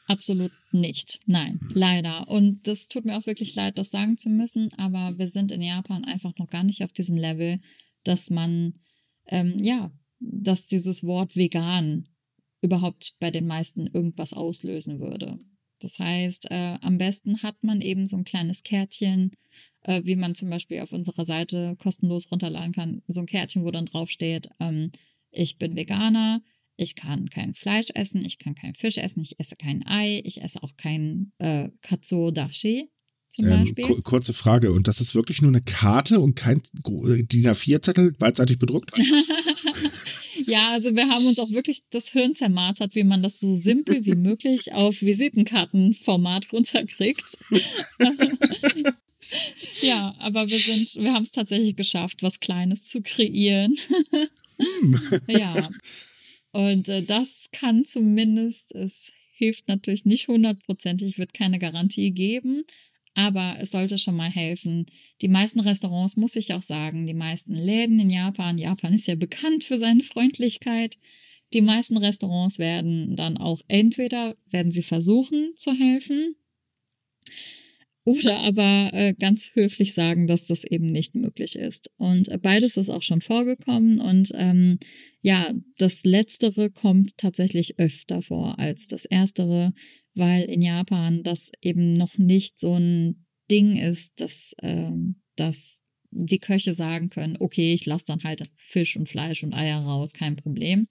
Absolut nicht. Nein, hm. leider. Und das tut mir auch wirklich leid, das sagen zu müssen, aber wir sind in Japan einfach noch gar nicht auf diesem Level, dass man, ähm, ja, dass dieses Wort vegan überhaupt bei den meisten irgendwas auslösen würde. Das heißt, äh, am besten hat man eben so ein kleines Kärtchen, äh, wie man zum Beispiel auf unserer Seite kostenlos runterladen kann. So ein Kärtchen, wo dann draufsteht, ähm, ich bin Veganer, ich kann kein Fleisch essen, ich kann kein Fisch essen, ich esse kein Ei, ich esse auch kein äh, Katsuo Dashi zum ähm, Beispiel. Kurze Frage, und das ist wirklich nur eine Karte und kein DIN A4-Zettel beidseitig bedruckt? Ja, also wir haben uns auch wirklich das Hirn zermartert, wie man das so simpel wie möglich auf Visitenkartenformat runterkriegt. ja, aber wir sind, wir haben es tatsächlich geschafft, was Kleines zu kreieren. Hm. ja. Und äh, das kann zumindest, es hilft natürlich nicht hundertprozentig, wird keine Garantie geben, aber es sollte schon mal helfen. Die meisten Restaurants, muss ich auch sagen, die meisten Läden in Japan, Japan ist ja bekannt für seine Freundlichkeit. Die meisten Restaurants werden dann auch entweder werden sie versuchen zu helfen oder aber äh, ganz höflich sagen, dass das eben nicht möglich ist. Und beides ist auch schon vorgekommen und ähm, ja, das Letztere kommt tatsächlich öfter vor als das Erstere weil in Japan das eben noch nicht so ein Ding ist, dass, äh, dass die Köche sagen können, okay, ich lasse dann halt Fisch und Fleisch und Eier raus, kein Problem.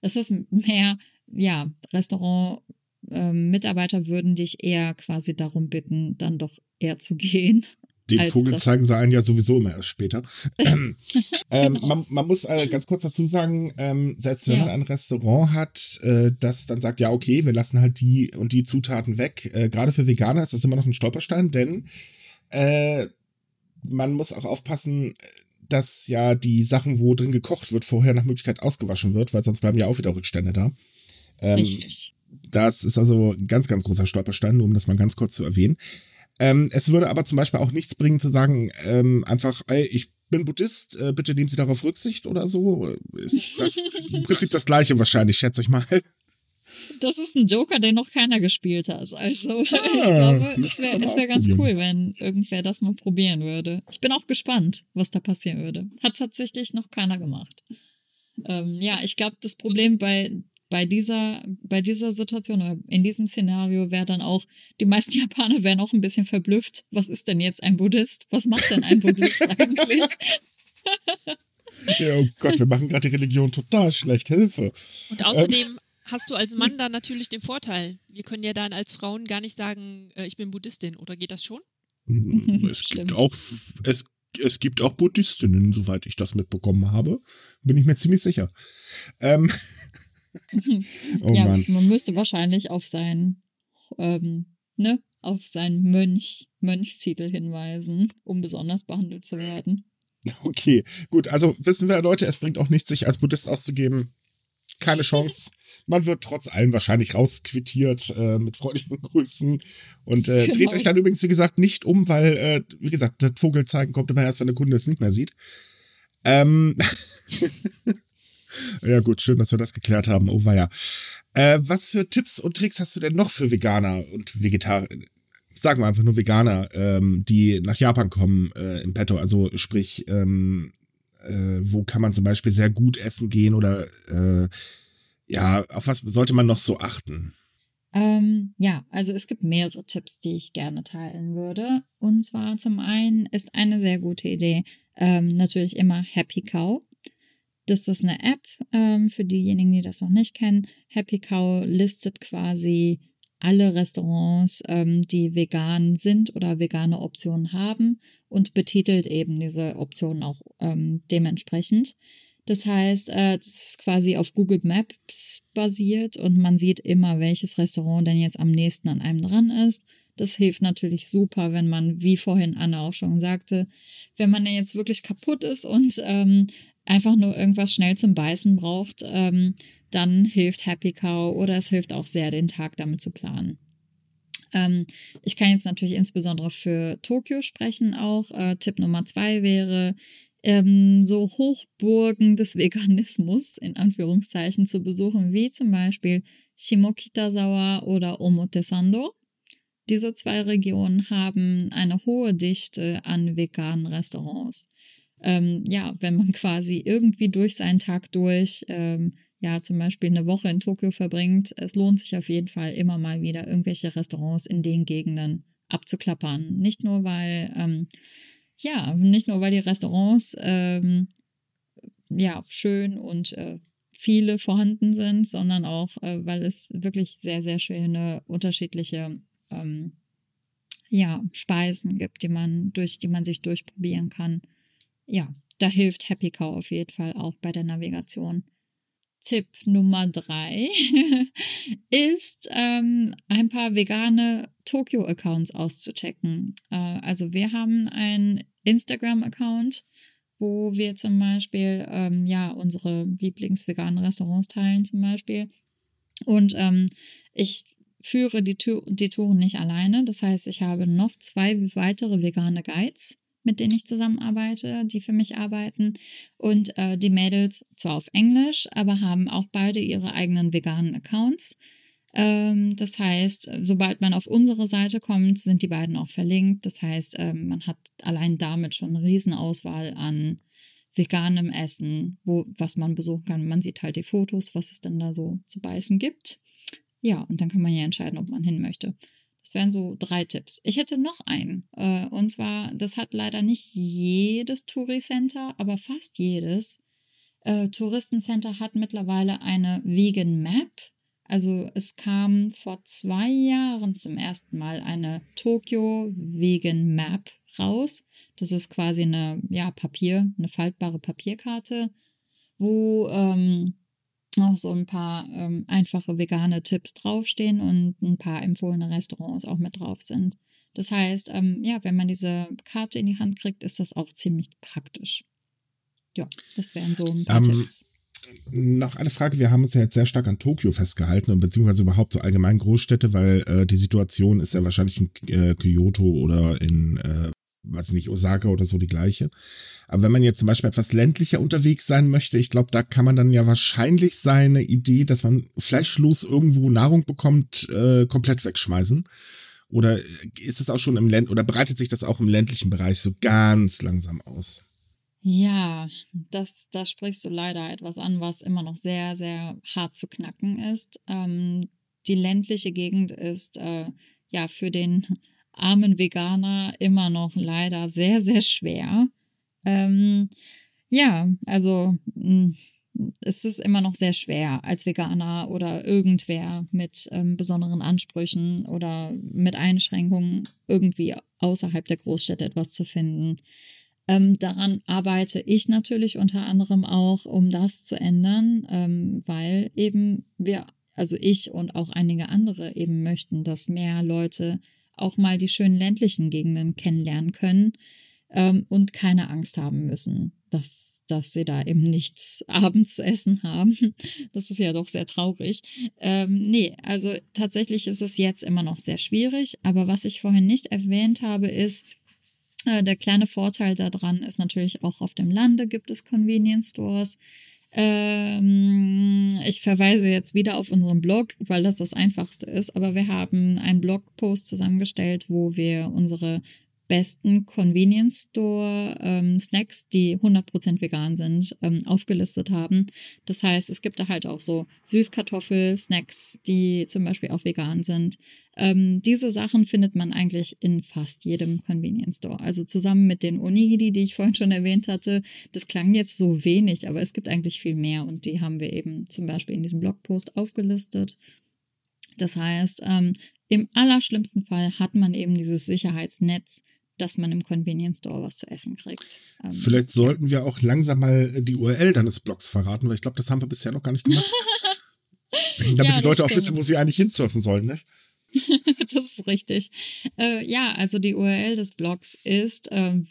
Es ist mehr, ja, Restaurant. Ähm, Mitarbeiter würden dich eher quasi darum bitten, dann doch eher zu gehen den Vogel zeigen sie einen ja sowieso immer erst später. ähm, man, man, muss äh, ganz kurz dazu sagen, ähm, selbst wenn ja. man ein Restaurant hat, äh, das dann sagt, ja, okay, wir lassen halt die und die Zutaten weg. Äh, Gerade für Veganer ist das immer noch ein Stolperstein, denn äh, man muss auch aufpassen, dass ja die Sachen, wo drin gekocht wird, vorher nach Möglichkeit ausgewaschen wird, weil sonst bleiben ja auch wieder Rückstände da. Ähm, Richtig. Das ist also ein ganz, ganz großer Stolperstein, um das mal ganz kurz zu erwähnen. Ähm, es würde aber zum Beispiel auch nichts bringen zu sagen, ähm, einfach, ey, ich bin Buddhist, äh, bitte nehmen Sie darauf Rücksicht oder so. Ist das im Prinzip das gleiche wahrscheinlich, schätze ich mal. Das ist ein Joker, den noch keiner gespielt hat. Also ah, ich glaube, es wäre wär ganz cool, wenn irgendwer das mal probieren würde. Ich bin auch gespannt, was da passieren würde. Hat tatsächlich noch keiner gemacht. Ähm, ja, ich glaube, das Problem bei bei dieser, bei dieser Situation oder in diesem Szenario wäre dann auch, die meisten Japaner wären auch ein bisschen verblüfft. Was ist denn jetzt ein Buddhist? Was macht denn ein Buddhist eigentlich? ja, oh Gott, wir machen gerade die Religion total schlecht. Hilfe. Und außerdem ähm, hast du als Mann dann natürlich den Vorteil. Wir können ja dann als Frauen gar nicht sagen, äh, ich bin Buddhistin. Oder geht das schon? Hm, es gibt auch, es, es gibt auch Buddhistinnen, soweit ich das mitbekommen habe. Bin ich mir ziemlich sicher. Ähm, oh ja, Mann. man müsste wahrscheinlich auf sein, ähm, ne, auf seinen Mönch, Mönchstitel hinweisen, um besonders behandelt zu werden. Okay, gut, also wissen wir, Leute, es bringt auch nichts, sich als Buddhist auszugeben. Keine Chance. Man wird trotz allem wahrscheinlich rausquittiert äh, mit freundlichen Grüßen. Und äh, genau. dreht euch dann übrigens, wie gesagt, nicht um, weil, äh, wie gesagt, das Vogelzeigen kommt immer erst, wenn der Kunde es nicht mehr sieht. Ähm. Ja, gut, schön, dass wir das geklärt haben. Oh, weia. Äh, was für Tipps und Tricks hast du denn noch für Veganer und Vegetarier? Sagen wir einfach nur Veganer, ähm, die nach Japan kommen äh, im Petto. Also sprich, ähm, äh, wo kann man zum Beispiel sehr gut essen gehen oder äh, ja, auf was sollte man noch so achten? Ähm, ja, also es gibt mehrere Tipps, die ich gerne teilen würde. Und zwar zum einen ist eine sehr gute Idee ähm, natürlich immer Happy Cow. Das ist eine App ähm, für diejenigen, die das noch nicht kennen. Happy Cow listet quasi alle Restaurants, ähm, die vegan sind oder vegane Optionen haben und betitelt eben diese Optionen auch ähm, dementsprechend. Das heißt, äh, ist quasi auf Google Maps basiert und man sieht immer, welches Restaurant denn jetzt am nächsten an einem dran ist. Das hilft natürlich super, wenn man, wie vorhin Anna auch schon sagte, wenn man jetzt wirklich kaputt ist und ähm, einfach nur irgendwas schnell zum Beißen braucht, ähm, dann hilft Happy Cow oder es hilft auch sehr, den Tag damit zu planen. Ähm, ich kann jetzt natürlich insbesondere für Tokio sprechen auch. Äh, Tipp Nummer zwei wäre, ähm, so Hochburgen des Veganismus in Anführungszeichen zu besuchen, wie zum Beispiel Shimokitazawa oder Omotesando. Diese zwei Regionen haben eine hohe Dichte an veganen Restaurants ähm, ja, wenn man quasi irgendwie durch seinen Tag durch, ähm, ja, zum Beispiel eine Woche in Tokio verbringt, es lohnt sich auf jeden Fall immer mal wieder irgendwelche Restaurants in den Gegenden abzuklappern. Nicht nur, weil, ähm, ja, nicht nur, weil die Restaurants, ähm, ja, schön und äh, viele vorhanden sind, sondern auch, äh, weil es wirklich sehr, sehr schöne unterschiedliche ähm, ja, Speisen gibt, die man, durch die man sich durchprobieren kann ja, da hilft Happy Cow auf jeden Fall auch bei der Navigation. Tipp Nummer drei ist, ähm, ein paar vegane Tokyo-Accounts auszuchecken. Äh, also wir haben einen Instagram-Account, wo wir zum Beispiel ähm, ja unsere Lieblingsveganen Restaurants teilen zum Beispiel. Und ähm, ich führe die, die Touren nicht alleine. Das heißt, ich habe noch zwei weitere vegane Guides mit denen ich zusammenarbeite, die für mich arbeiten. Und äh, die Mädels zwar auf Englisch, aber haben auch beide ihre eigenen veganen Accounts. Ähm, das heißt, sobald man auf unsere Seite kommt, sind die beiden auch verlinkt. Das heißt, ähm, man hat allein damit schon eine Riesenauswahl an veganem Essen, wo, was man besuchen kann. Man sieht halt die Fotos, was es denn da so zu beißen gibt. Ja, und dann kann man ja entscheiden, ob man hin möchte. Das wären so drei Tipps. Ich hätte noch einen. Äh, und zwar, das hat leider nicht jedes Touri-Center, aber fast jedes. Äh, Touristencenter hat mittlerweile eine Vegan Map. Also es kam vor zwei Jahren zum ersten Mal eine Tokyo Vegan Map raus. Das ist quasi eine, ja, Papier, eine faltbare Papierkarte, wo ähm, auch so ein paar ähm, einfache vegane Tipps draufstehen und ein paar empfohlene Restaurants auch mit drauf sind. Das heißt, ähm, ja, wenn man diese Karte in die Hand kriegt, ist das auch ziemlich praktisch. ja, das wären so ein paar ähm, Tipps. Noch eine Frage, wir haben uns ja jetzt sehr stark an Tokio festgehalten und beziehungsweise überhaupt so allgemein Großstädte, weil äh, die Situation ist ja wahrscheinlich in äh, Kyoto oder in, äh, weiß ich nicht, Osaka oder so die gleiche. Aber wenn man jetzt zum Beispiel etwas ländlicher unterwegs sein möchte, ich glaube, da kann man dann ja wahrscheinlich seine Idee, dass man fleischlos irgendwo Nahrung bekommt, äh, komplett wegschmeißen. Oder ist es auch schon im Länd oder breitet sich das auch im ländlichen Bereich so ganz langsam aus? Ja, das, da sprichst du leider etwas an, was immer noch sehr, sehr hart zu knacken ist. Ähm, die ländliche Gegend ist äh, ja für den armen Veganer immer noch leider sehr, sehr schwer. Ähm, ja, also hm, es ist immer noch sehr schwer als Veganer oder irgendwer mit ähm, besonderen Ansprüchen oder mit Einschränkungen irgendwie außerhalb der Großstädte etwas zu finden. Ähm, daran arbeite ich natürlich unter anderem auch, um das zu ändern, ähm, weil eben wir, also ich und auch einige andere eben möchten, dass mehr Leute auch mal die schönen ländlichen Gegenden kennenlernen können ähm, und keine Angst haben müssen, dass, dass sie da eben nichts abends zu essen haben. Das ist ja doch sehr traurig. Ähm, nee, also tatsächlich ist es jetzt immer noch sehr schwierig, aber was ich vorhin nicht erwähnt habe, ist, äh, der kleine Vorteil daran ist natürlich auch auf dem Lande gibt es Convenience Stores. Ähm, ich verweise jetzt wieder auf unseren Blog, weil das das einfachste ist, aber wir haben einen Blogpost zusammengestellt, wo wir unsere besten Convenience Store ähm, Snacks, die 100% vegan sind, ähm, aufgelistet haben. Das heißt, es gibt da halt auch so Süßkartoffel-Snacks, die zum Beispiel auch vegan sind. Ähm, diese Sachen findet man eigentlich in fast jedem Convenience Store. Also zusammen mit den Onigiri, die ich vorhin schon erwähnt hatte. Das klang jetzt so wenig, aber es gibt eigentlich viel mehr und die haben wir eben zum Beispiel in diesem Blogpost aufgelistet. Das heißt, ähm, im allerschlimmsten Fall hat man eben dieses Sicherheitsnetz, dass man im Convenience Store was zu essen kriegt. Ähm, Vielleicht sollten wir auch langsam mal die URL deines Blogs verraten, weil ich glaube, das haben wir bisher noch gar nicht gemacht. Damit ja, die Leute auch wissen, wo sie eigentlich hinsurfen sollen, ne? das ist richtig. Äh, ja, also die URL des Blogs ist ähm,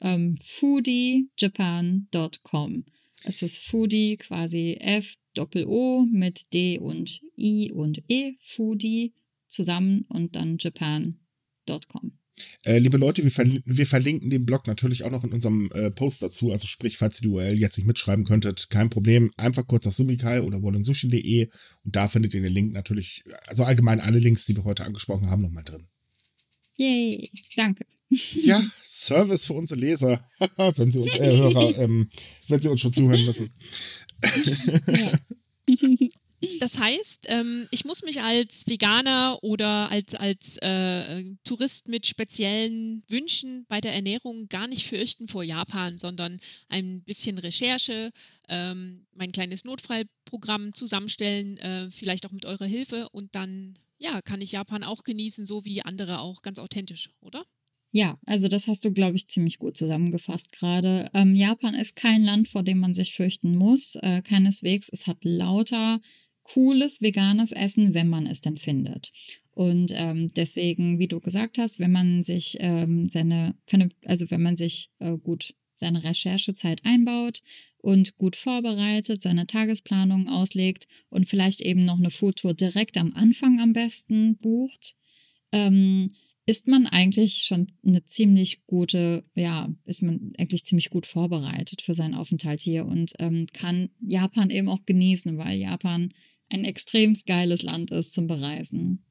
ähm, foodiejapan.com. Es ist Foodie quasi F Doppel O mit D und I und E, Foodie zusammen und dann japan.com. Äh, liebe Leute, wir, verl wir, verlinken den Blog natürlich auch noch in unserem äh, Post dazu. Also sprich, falls ihr die URL jetzt nicht mitschreiben könntet, kein Problem. Einfach kurz auf sumikai oder wollensushi.de und da findet ihr den Link natürlich, also allgemein alle Links, die wir heute angesprochen haben, nochmal drin. Yay, danke. Ja, Service für unsere Leser, wenn sie uns, äh, Hörer, ähm, wenn sie uns schon zuhören müssen. ja. Das heißt, ähm, ich muss mich als Veganer oder als, als äh, Tourist mit speziellen Wünschen bei der Ernährung gar nicht fürchten vor Japan, sondern ein bisschen Recherche, ähm, mein kleines Notfallprogramm zusammenstellen, äh, vielleicht auch mit eurer Hilfe und dann ja, kann ich Japan auch genießen, so wie andere auch, ganz authentisch, oder? Ja, also das hast du, glaube ich, ziemlich gut zusammengefasst gerade. Ähm, Japan ist kein Land, vor dem man sich fürchten muss, äh, keineswegs. Es hat lauter cooles veganes Essen, wenn man es denn findet. Und ähm, deswegen, wie du gesagt hast, wenn man sich ähm, seine, also wenn man sich äh, gut seine Recherchezeit einbaut und gut vorbereitet, seine Tagesplanung auslegt und vielleicht eben noch eine Foodtour direkt am Anfang am besten bucht, ähm, ist man eigentlich schon eine ziemlich gute, ja, ist man eigentlich ziemlich gut vorbereitet für seinen Aufenthalt hier und ähm, kann Japan eben auch genießen, weil Japan ein extrem geiles Land ist zum Bereisen.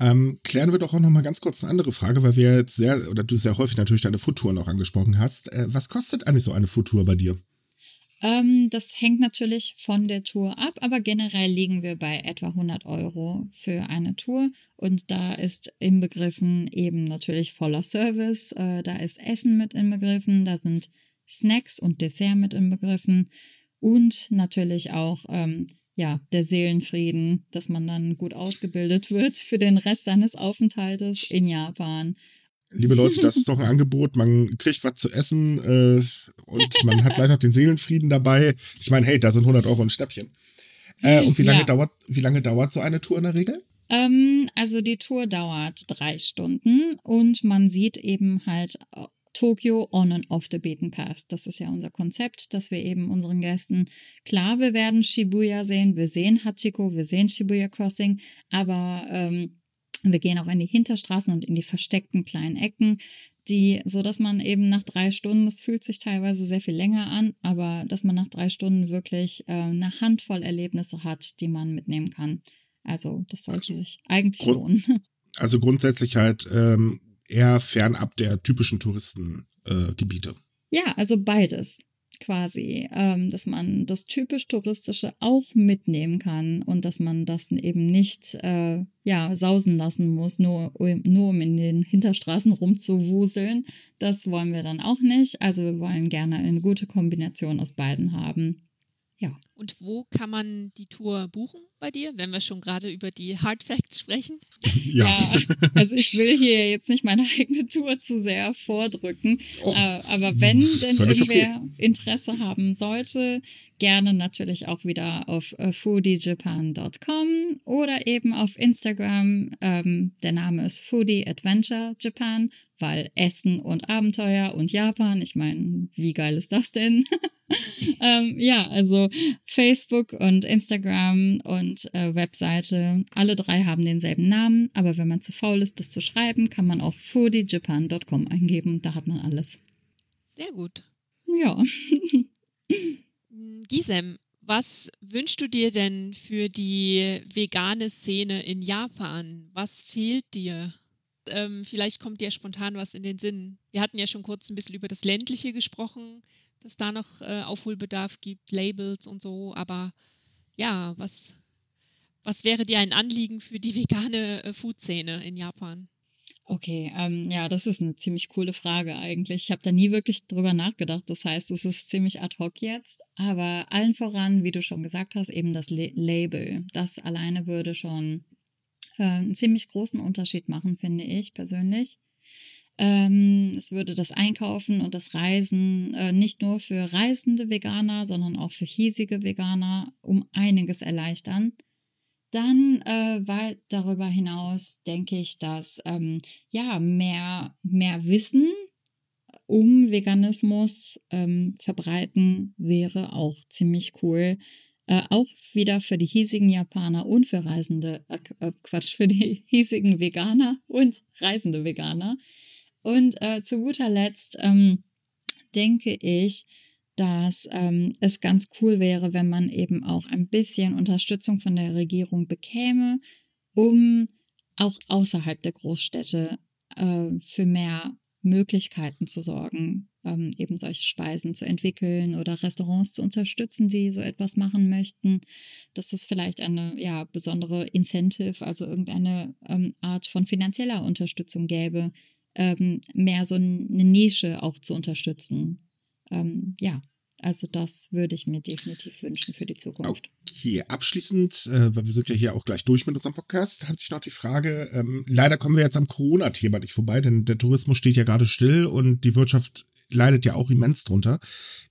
Ähm, klären wir doch auch noch mal ganz kurz eine andere Frage, weil wir jetzt sehr, oder du sehr häufig natürlich deine Foodtouren auch angesprochen hast. Äh, was kostet eigentlich so eine Foodtour bei dir? Ähm, das hängt natürlich von der Tour ab, aber generell liegen wir bei etwa 100 Euro für eine Tour und da ist inbegriffen eben natürlich voller Service, äh, da ist Essen mit inbegriffen, da sind Snacks und Dessert mit inbegriffen und natürlich auch ähm, ja, der Seelenfrieden, dass man dann gut ausgebildet wird für den Rest seines Aufenthaltes in Japan. Liebe Leute, das ist doch ein Angebot. Man kriegt was zu essen äh, und man hat gleich noch den Seelenfrieden dabei. Ich meine, hey, da sind 100 Euro ein Schnäppchen. Äh, und wie lange, ja. dauert, wie lange dauert so eine Tour in der Regel? Ähm, also die Tour dauert drei Stunden und man sieht eben halt Tokio on and off the beaten path. Das ist ja unser Konzept, dass wir eben unseren Gästen, klar, wir werden Shibuya sehen, wir sehen Hachiko, wir sehen Shibuya Crossing, aber ähm, wir gehen auch in die Hinterstraßen und in die versteckten kleinen Ecken, die, so dass man eben nach drei Stunden, das fühlt sich teilweise sehr viel länger an, aber dass man nach drei Stunden wirklich äh, eine Handvoll Erlebnisse hat, die man mitnehmen kann. Also das sollte sich eigentlich Grund, lohnen. Also grundsätzlich halt ähm, eher fernab der typischen Touristengebiete. Äh, ja, also beides quasi, ähm, dass man das typisch touristische auch mitnehmen kann und dass man das eben nicht äh, ja sausen lassen muss, nur, nur um in den Hinterstraßen rumzuwuseln. Das wollen wir dann auch nicht. Also wir wollen gerne eine gute Kombination aus beiden haben. Ja. Und wo kann man die Tour buchen bei dir, wenn wir schon gerade über die Hard Facts sprechen? Ja. ja also ich will hier jetzt nicht meine eigene Tour zu sehr vordrücken, oh, äh, aber wenn denn irgendwer okay. Interesse haben sollte, gerne natürlich auch wieder auf äh, foodiejapan.com oder eben auf Instagram. Ähm, der Name ist Foodie Adventure Japan, weil Essen und Abenteuer und Japan, ich meine, wie geil ist das denn? ähm, ja, also Facebook und Instagram und äh, Webseite, alle drei haben denselben Namen, aber wenn man zu faul ist, das zu schreiben, kann man auch foodiejapan.com eingeben, da hat man alles. Sehr gut. Ja. Mm, Gisem, was wünschst du dir denn für die vegane Szene in Japan? Was fehlt dir? Ähm, vielleicht kommt dir spontan was in den Sinn. Wir hatten ja schon kurz ein bisschen über das Ländliche gesprochen, dass da noch äh, Aufholbedarf gibt, Labels und so. Aber ja, was, was wäre dir ein Anliegen für die vegane äh, Food-Szene in Japan? Okay, ähm, ja, das ist eine ziemlich coole Frage eigentlich. Ich habe da nie wirklich drüber nachgedacht. Das heißt, es ist ziemlich ad hoc jetzt. Aber allen voran, wie du schon gesagt hast, eben das Le Label. Das alleine würde schon äh, einen ziemlich großen Unterschied machen, finde ich persönlich. Ähm, es würde das Einkaufen und das Reisen äh, nicht nur für reisende Veganer, sondern auch für hiesige Veganer um einiges erleichtern. Dann äh, weit darüber hinaus denke ich, dass ähm, ja mehr, mehr Wissen um Veganismus ähm, verbreiten wäre auch ziemlich cool. Äh, auch wieder für die hiesigen Japaner und für Reisende, äh, Quatsch, für die hiesigen Veganer und reisende Veganer. Und äh, zu guter Letzt ähm, denke ich, dass ähm, es ganz cool wäre, wenn man eben auch ein bisschen Unterstützung von der Regierung bekäme, um auch außerhalb der Großstädte äh, für mehr Möglichkeiten zu sorgen, ähm, eben solche Speisen zu entwickeln oder Restaurants zu unterstützen, die so etwas machen möchten, dass es vielleicht eine ja, besondere Incentive, also irgendeine ähm, Art von finanzieller Unterstützung gäbe, ähm, mehr so eine Nische auch zu unterstützen. Ähm, ja, also das würde ich mir definitiv wünschen für die Zukunft. Okay, abschließend, äh, weil wir sind ja hier auch gleich durch mit unserem Podcast, hatte ich noch die Frage, ähm, leider kommen wir jetzt am Corona-Thema nicht vorbei, denn der Tourismus steht ja gerade still und die Wirtschaft leidet ja auch immens drunter.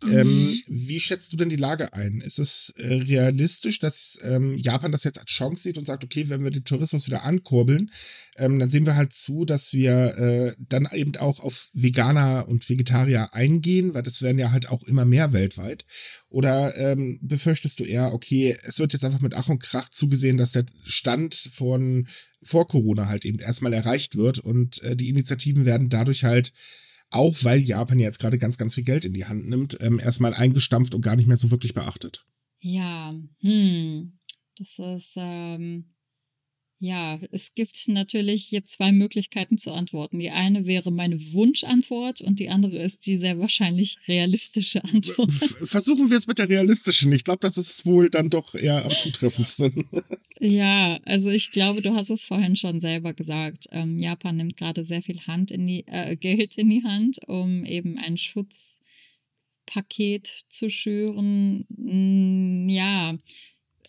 Ähm, mhm. Ähm, wie schätzt du denn die Lage ein? Ist es äh, realistisch, dass ähm, Japan das jetzt als Chance sieht und sagt, okay, wenn wir den Tourismus wieder ankurbeln, ähm, dann sehen wir halt zu, dass wir äh, dann eben auch auf Veganer und Vegetarier eingehen, weil das werden ja halt auch immer mehr weltweit. Oder ähm, befürchtest du eher, okay, es wird jetzt einfach mit Ach und Krach zugesehen, dass der Stand von vor Corona halt eben erstmal erreicht wird und äh, die Initiativen werden dadurch halt auch weil Japan jetzt gerade ganz, ganz viel Geld in die Hand nimmt, ähm, erstmal eingestampft und gar nicht mehr so wirklich beachtet. Ja, hm. Das ist, ähm, ja, es gibt natürlich jetzt zwei Möglichkeiten zu antworten. Die eine wäre meine Wunschantwort und die andere ist die sehr wahrscheinlich realistische Antwort. Versuchen wir es mit der realistischen. Ich glaube, das ist wohl dann doch eher am zutreffendsten. Ja, also ich glaube, du hast es vorhin schon selber gesagt. Ähm, Japan nimmt gerade sehr viel Hand in die, äh, Geld in die Hand, um eben ein Schutzpaket zu schüren. Ja,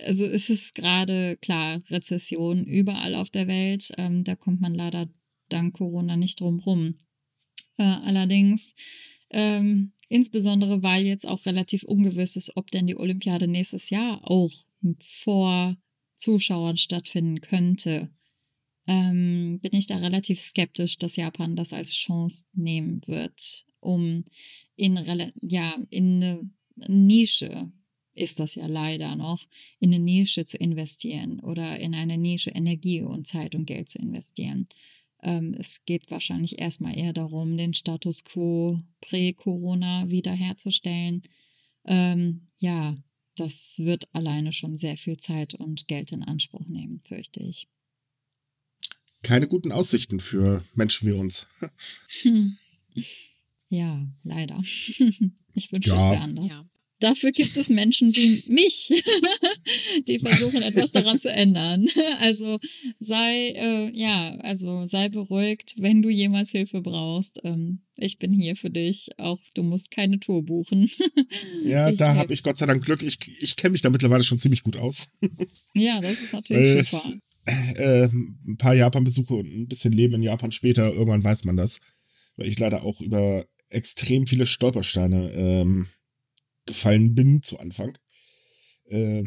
also es ist gerade klar, Rezession überall auf der Welt. Ähm, da kommt man leider dank Corona nicht drum rum. Äh, allerdings, ähm, insbesondere weil jetzt auch relativ ungewiss ist, ob denn die Olympiade nächstes Jahr auch vor Zuschauern stattfinden könnte, ähm, bin ich da relativ skeptisch, dass Japan das als Chance nehmen wird, um in, ja, in eine Nische, ist das ja leider noch, in eine Nische zu investieren oder in eine Nische Energie und Zeit und Geld zu investieren. Ähm, es geht wahrscheinlich erstmal eher darum, den Status quo prä-Corona wiederherzustellen. Ähm, ja, das wird alleine schon sehr viel Zeit und Geld in Anspruch nehmen, fürchte ich. Keine guten Aussichten für Menschen wie uns. Ja, leider. Ich wünsche, ja. es wäre anders. Ja. Dafür gibt es Menschen wie mich, die versuchen, etwas daran zu ändern. Also sei, äh, ja, also sei beruhigt, wenn du jemals Hilfe brauchst. Ähm, ich bin hier für dich. Auch du musst keine Tour buchen. Ja, ich da habe ich Gott sei Dank Glück. Ich, ich kenne mich da mittlerweile schon ziemlich gut aus. Ja, das ist natürlich super. Äh, ein paar Japan-Besuche und ein bisschen Leben in Japan später, irgendwann weiß man das. Weil ich leider auch über extrem viele Stolpersteine ähm, gefallen bin zu Anfang. Äh,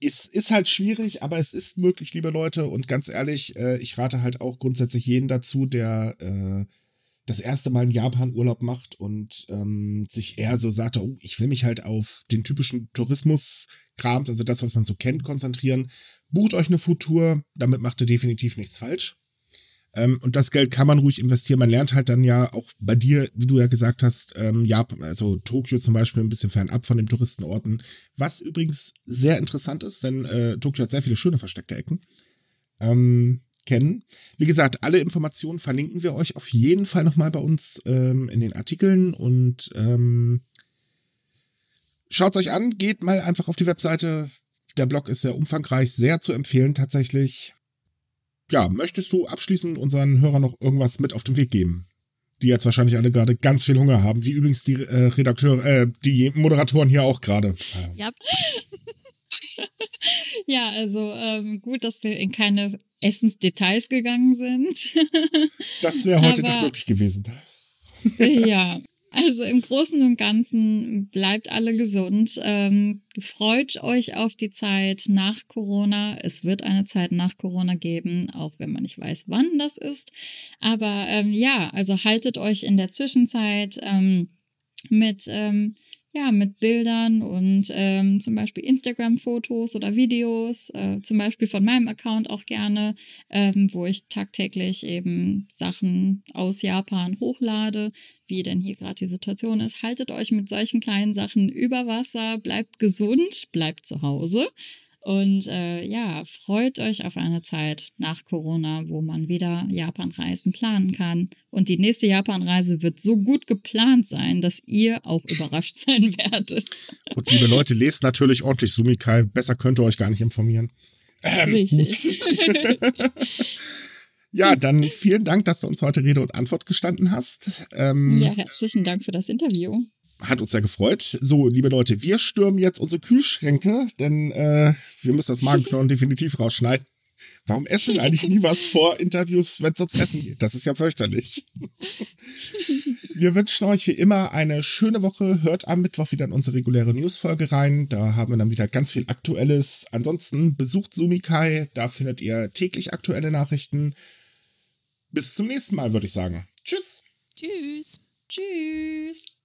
ist, ist halt schwierig, aber es ist möglich, liebe Leute. Und ganz ehrlich, äh, ich rate halt auch grundsätzlich jeden dazu, der äh, das erste Mal in Japan Urlaub macht und ähm, sich eher so sagt, oh, ich will mich halt auf den typischen Tourismus-Krams, also das, was man so kennt, konzentrieren. Bucht euch eine Foodtour, damit macht ihr definitiv nichts falsch. Ähm, und das Geld kann man ruhig investieren. Man lernt halt dann ja auch bei dir, wie du ja gesagt hast, ähm, Japan, also Tokio zum Beispiel ein bisschen fernab von den Touristenorten. Was übrigens sehr interessant ist, denn äh, Tokio hat sehr viele schöne versteckte Ecken. Ähm, kennen. Wie gesagt, alle Informationen verlinken wir euch auf jeden Fall nochmal bei uns ähm, in den Artikeln und ähm, schaut euch an, geht mal einfach auf die Webseite. Der Blog ist sehr umfangreich, sehr zu empfehlen tatsächlich ja, möchtest du abschließend unseren Hörern noch irgendwas mit auf den Weg geben? Die jetzt wahrscheinlich alle gerade ganz viel Hunger haben, wie übrigens die äh, Redakteure, äh, die Moderatoren hier auch gerade. Ja. ja, also ähm, gut, dass wir in keine Essensdetails gegangen sind. das wäre heute nicht möglich gewesen. ja, also im Großen und Ganzen bleibt alle gesund. Ähm, freut euch auf die Zeit nach Corona. Es wird eine Zeit nach Corona geben, auch wenn man nicht weiß, wann das ist. Aber ähm, ja, also haltet euch in der Zwischenzeit ähm, mit ähm, ja, mit Bildern und ähm, zum Beispiel Instagram-Fotos oder Videos, äh, zum Beispiel von meinem Account auch gerne, ähm, wo ich tagtäglich eben Sachen aus Japan hochlade, wie denn hier gerade die Situation ist. Haltet euch mit solchen kleinen Sachen über Wasser, bleibt gesund, bleibt zu Hause. Und äh, ja, freut euch auf eine Zeit nach Corona, wo man wieder Japanreisen planen kann. Und die nächste Japanreise wird so gut geplant sein, dass ihr auch überrascht sein werdet. Und liebe Leute, lest natürlich ordentlich Sumikai. Besser könnt ihr euch gar nicht informieren. Ähm, Richtig. ja, dann vielen Dank, dass du uns heute Rede und Antwort gestanden hast. Ähm, ja, herzlichen Dank für das Interview hat uns sehr gefreut. So, liebe Leute, wir stürmen jetzt unsere Kühlschränke, denn äh, wir müssen das Magenknochen definitiv rausschneiden. Warum essen wir eigentlich nie was vor Interviews, wenn es ums Essen geht? Das ist ja fürchterlich. Wir wünschen euch wie immer eine schöne Woche. Hört am Mittwoch wieder in unsere reguläre Newsfolge rein. Da haben wir dann wieder ganz viel Aktuelles. Ansonsten besucht Sumikai. Da findet ihr täglich aktuelle Nachrichten. Bis zum nächsten Mal, würde ich sagen. Tschüss. Tschüss. Tschüss.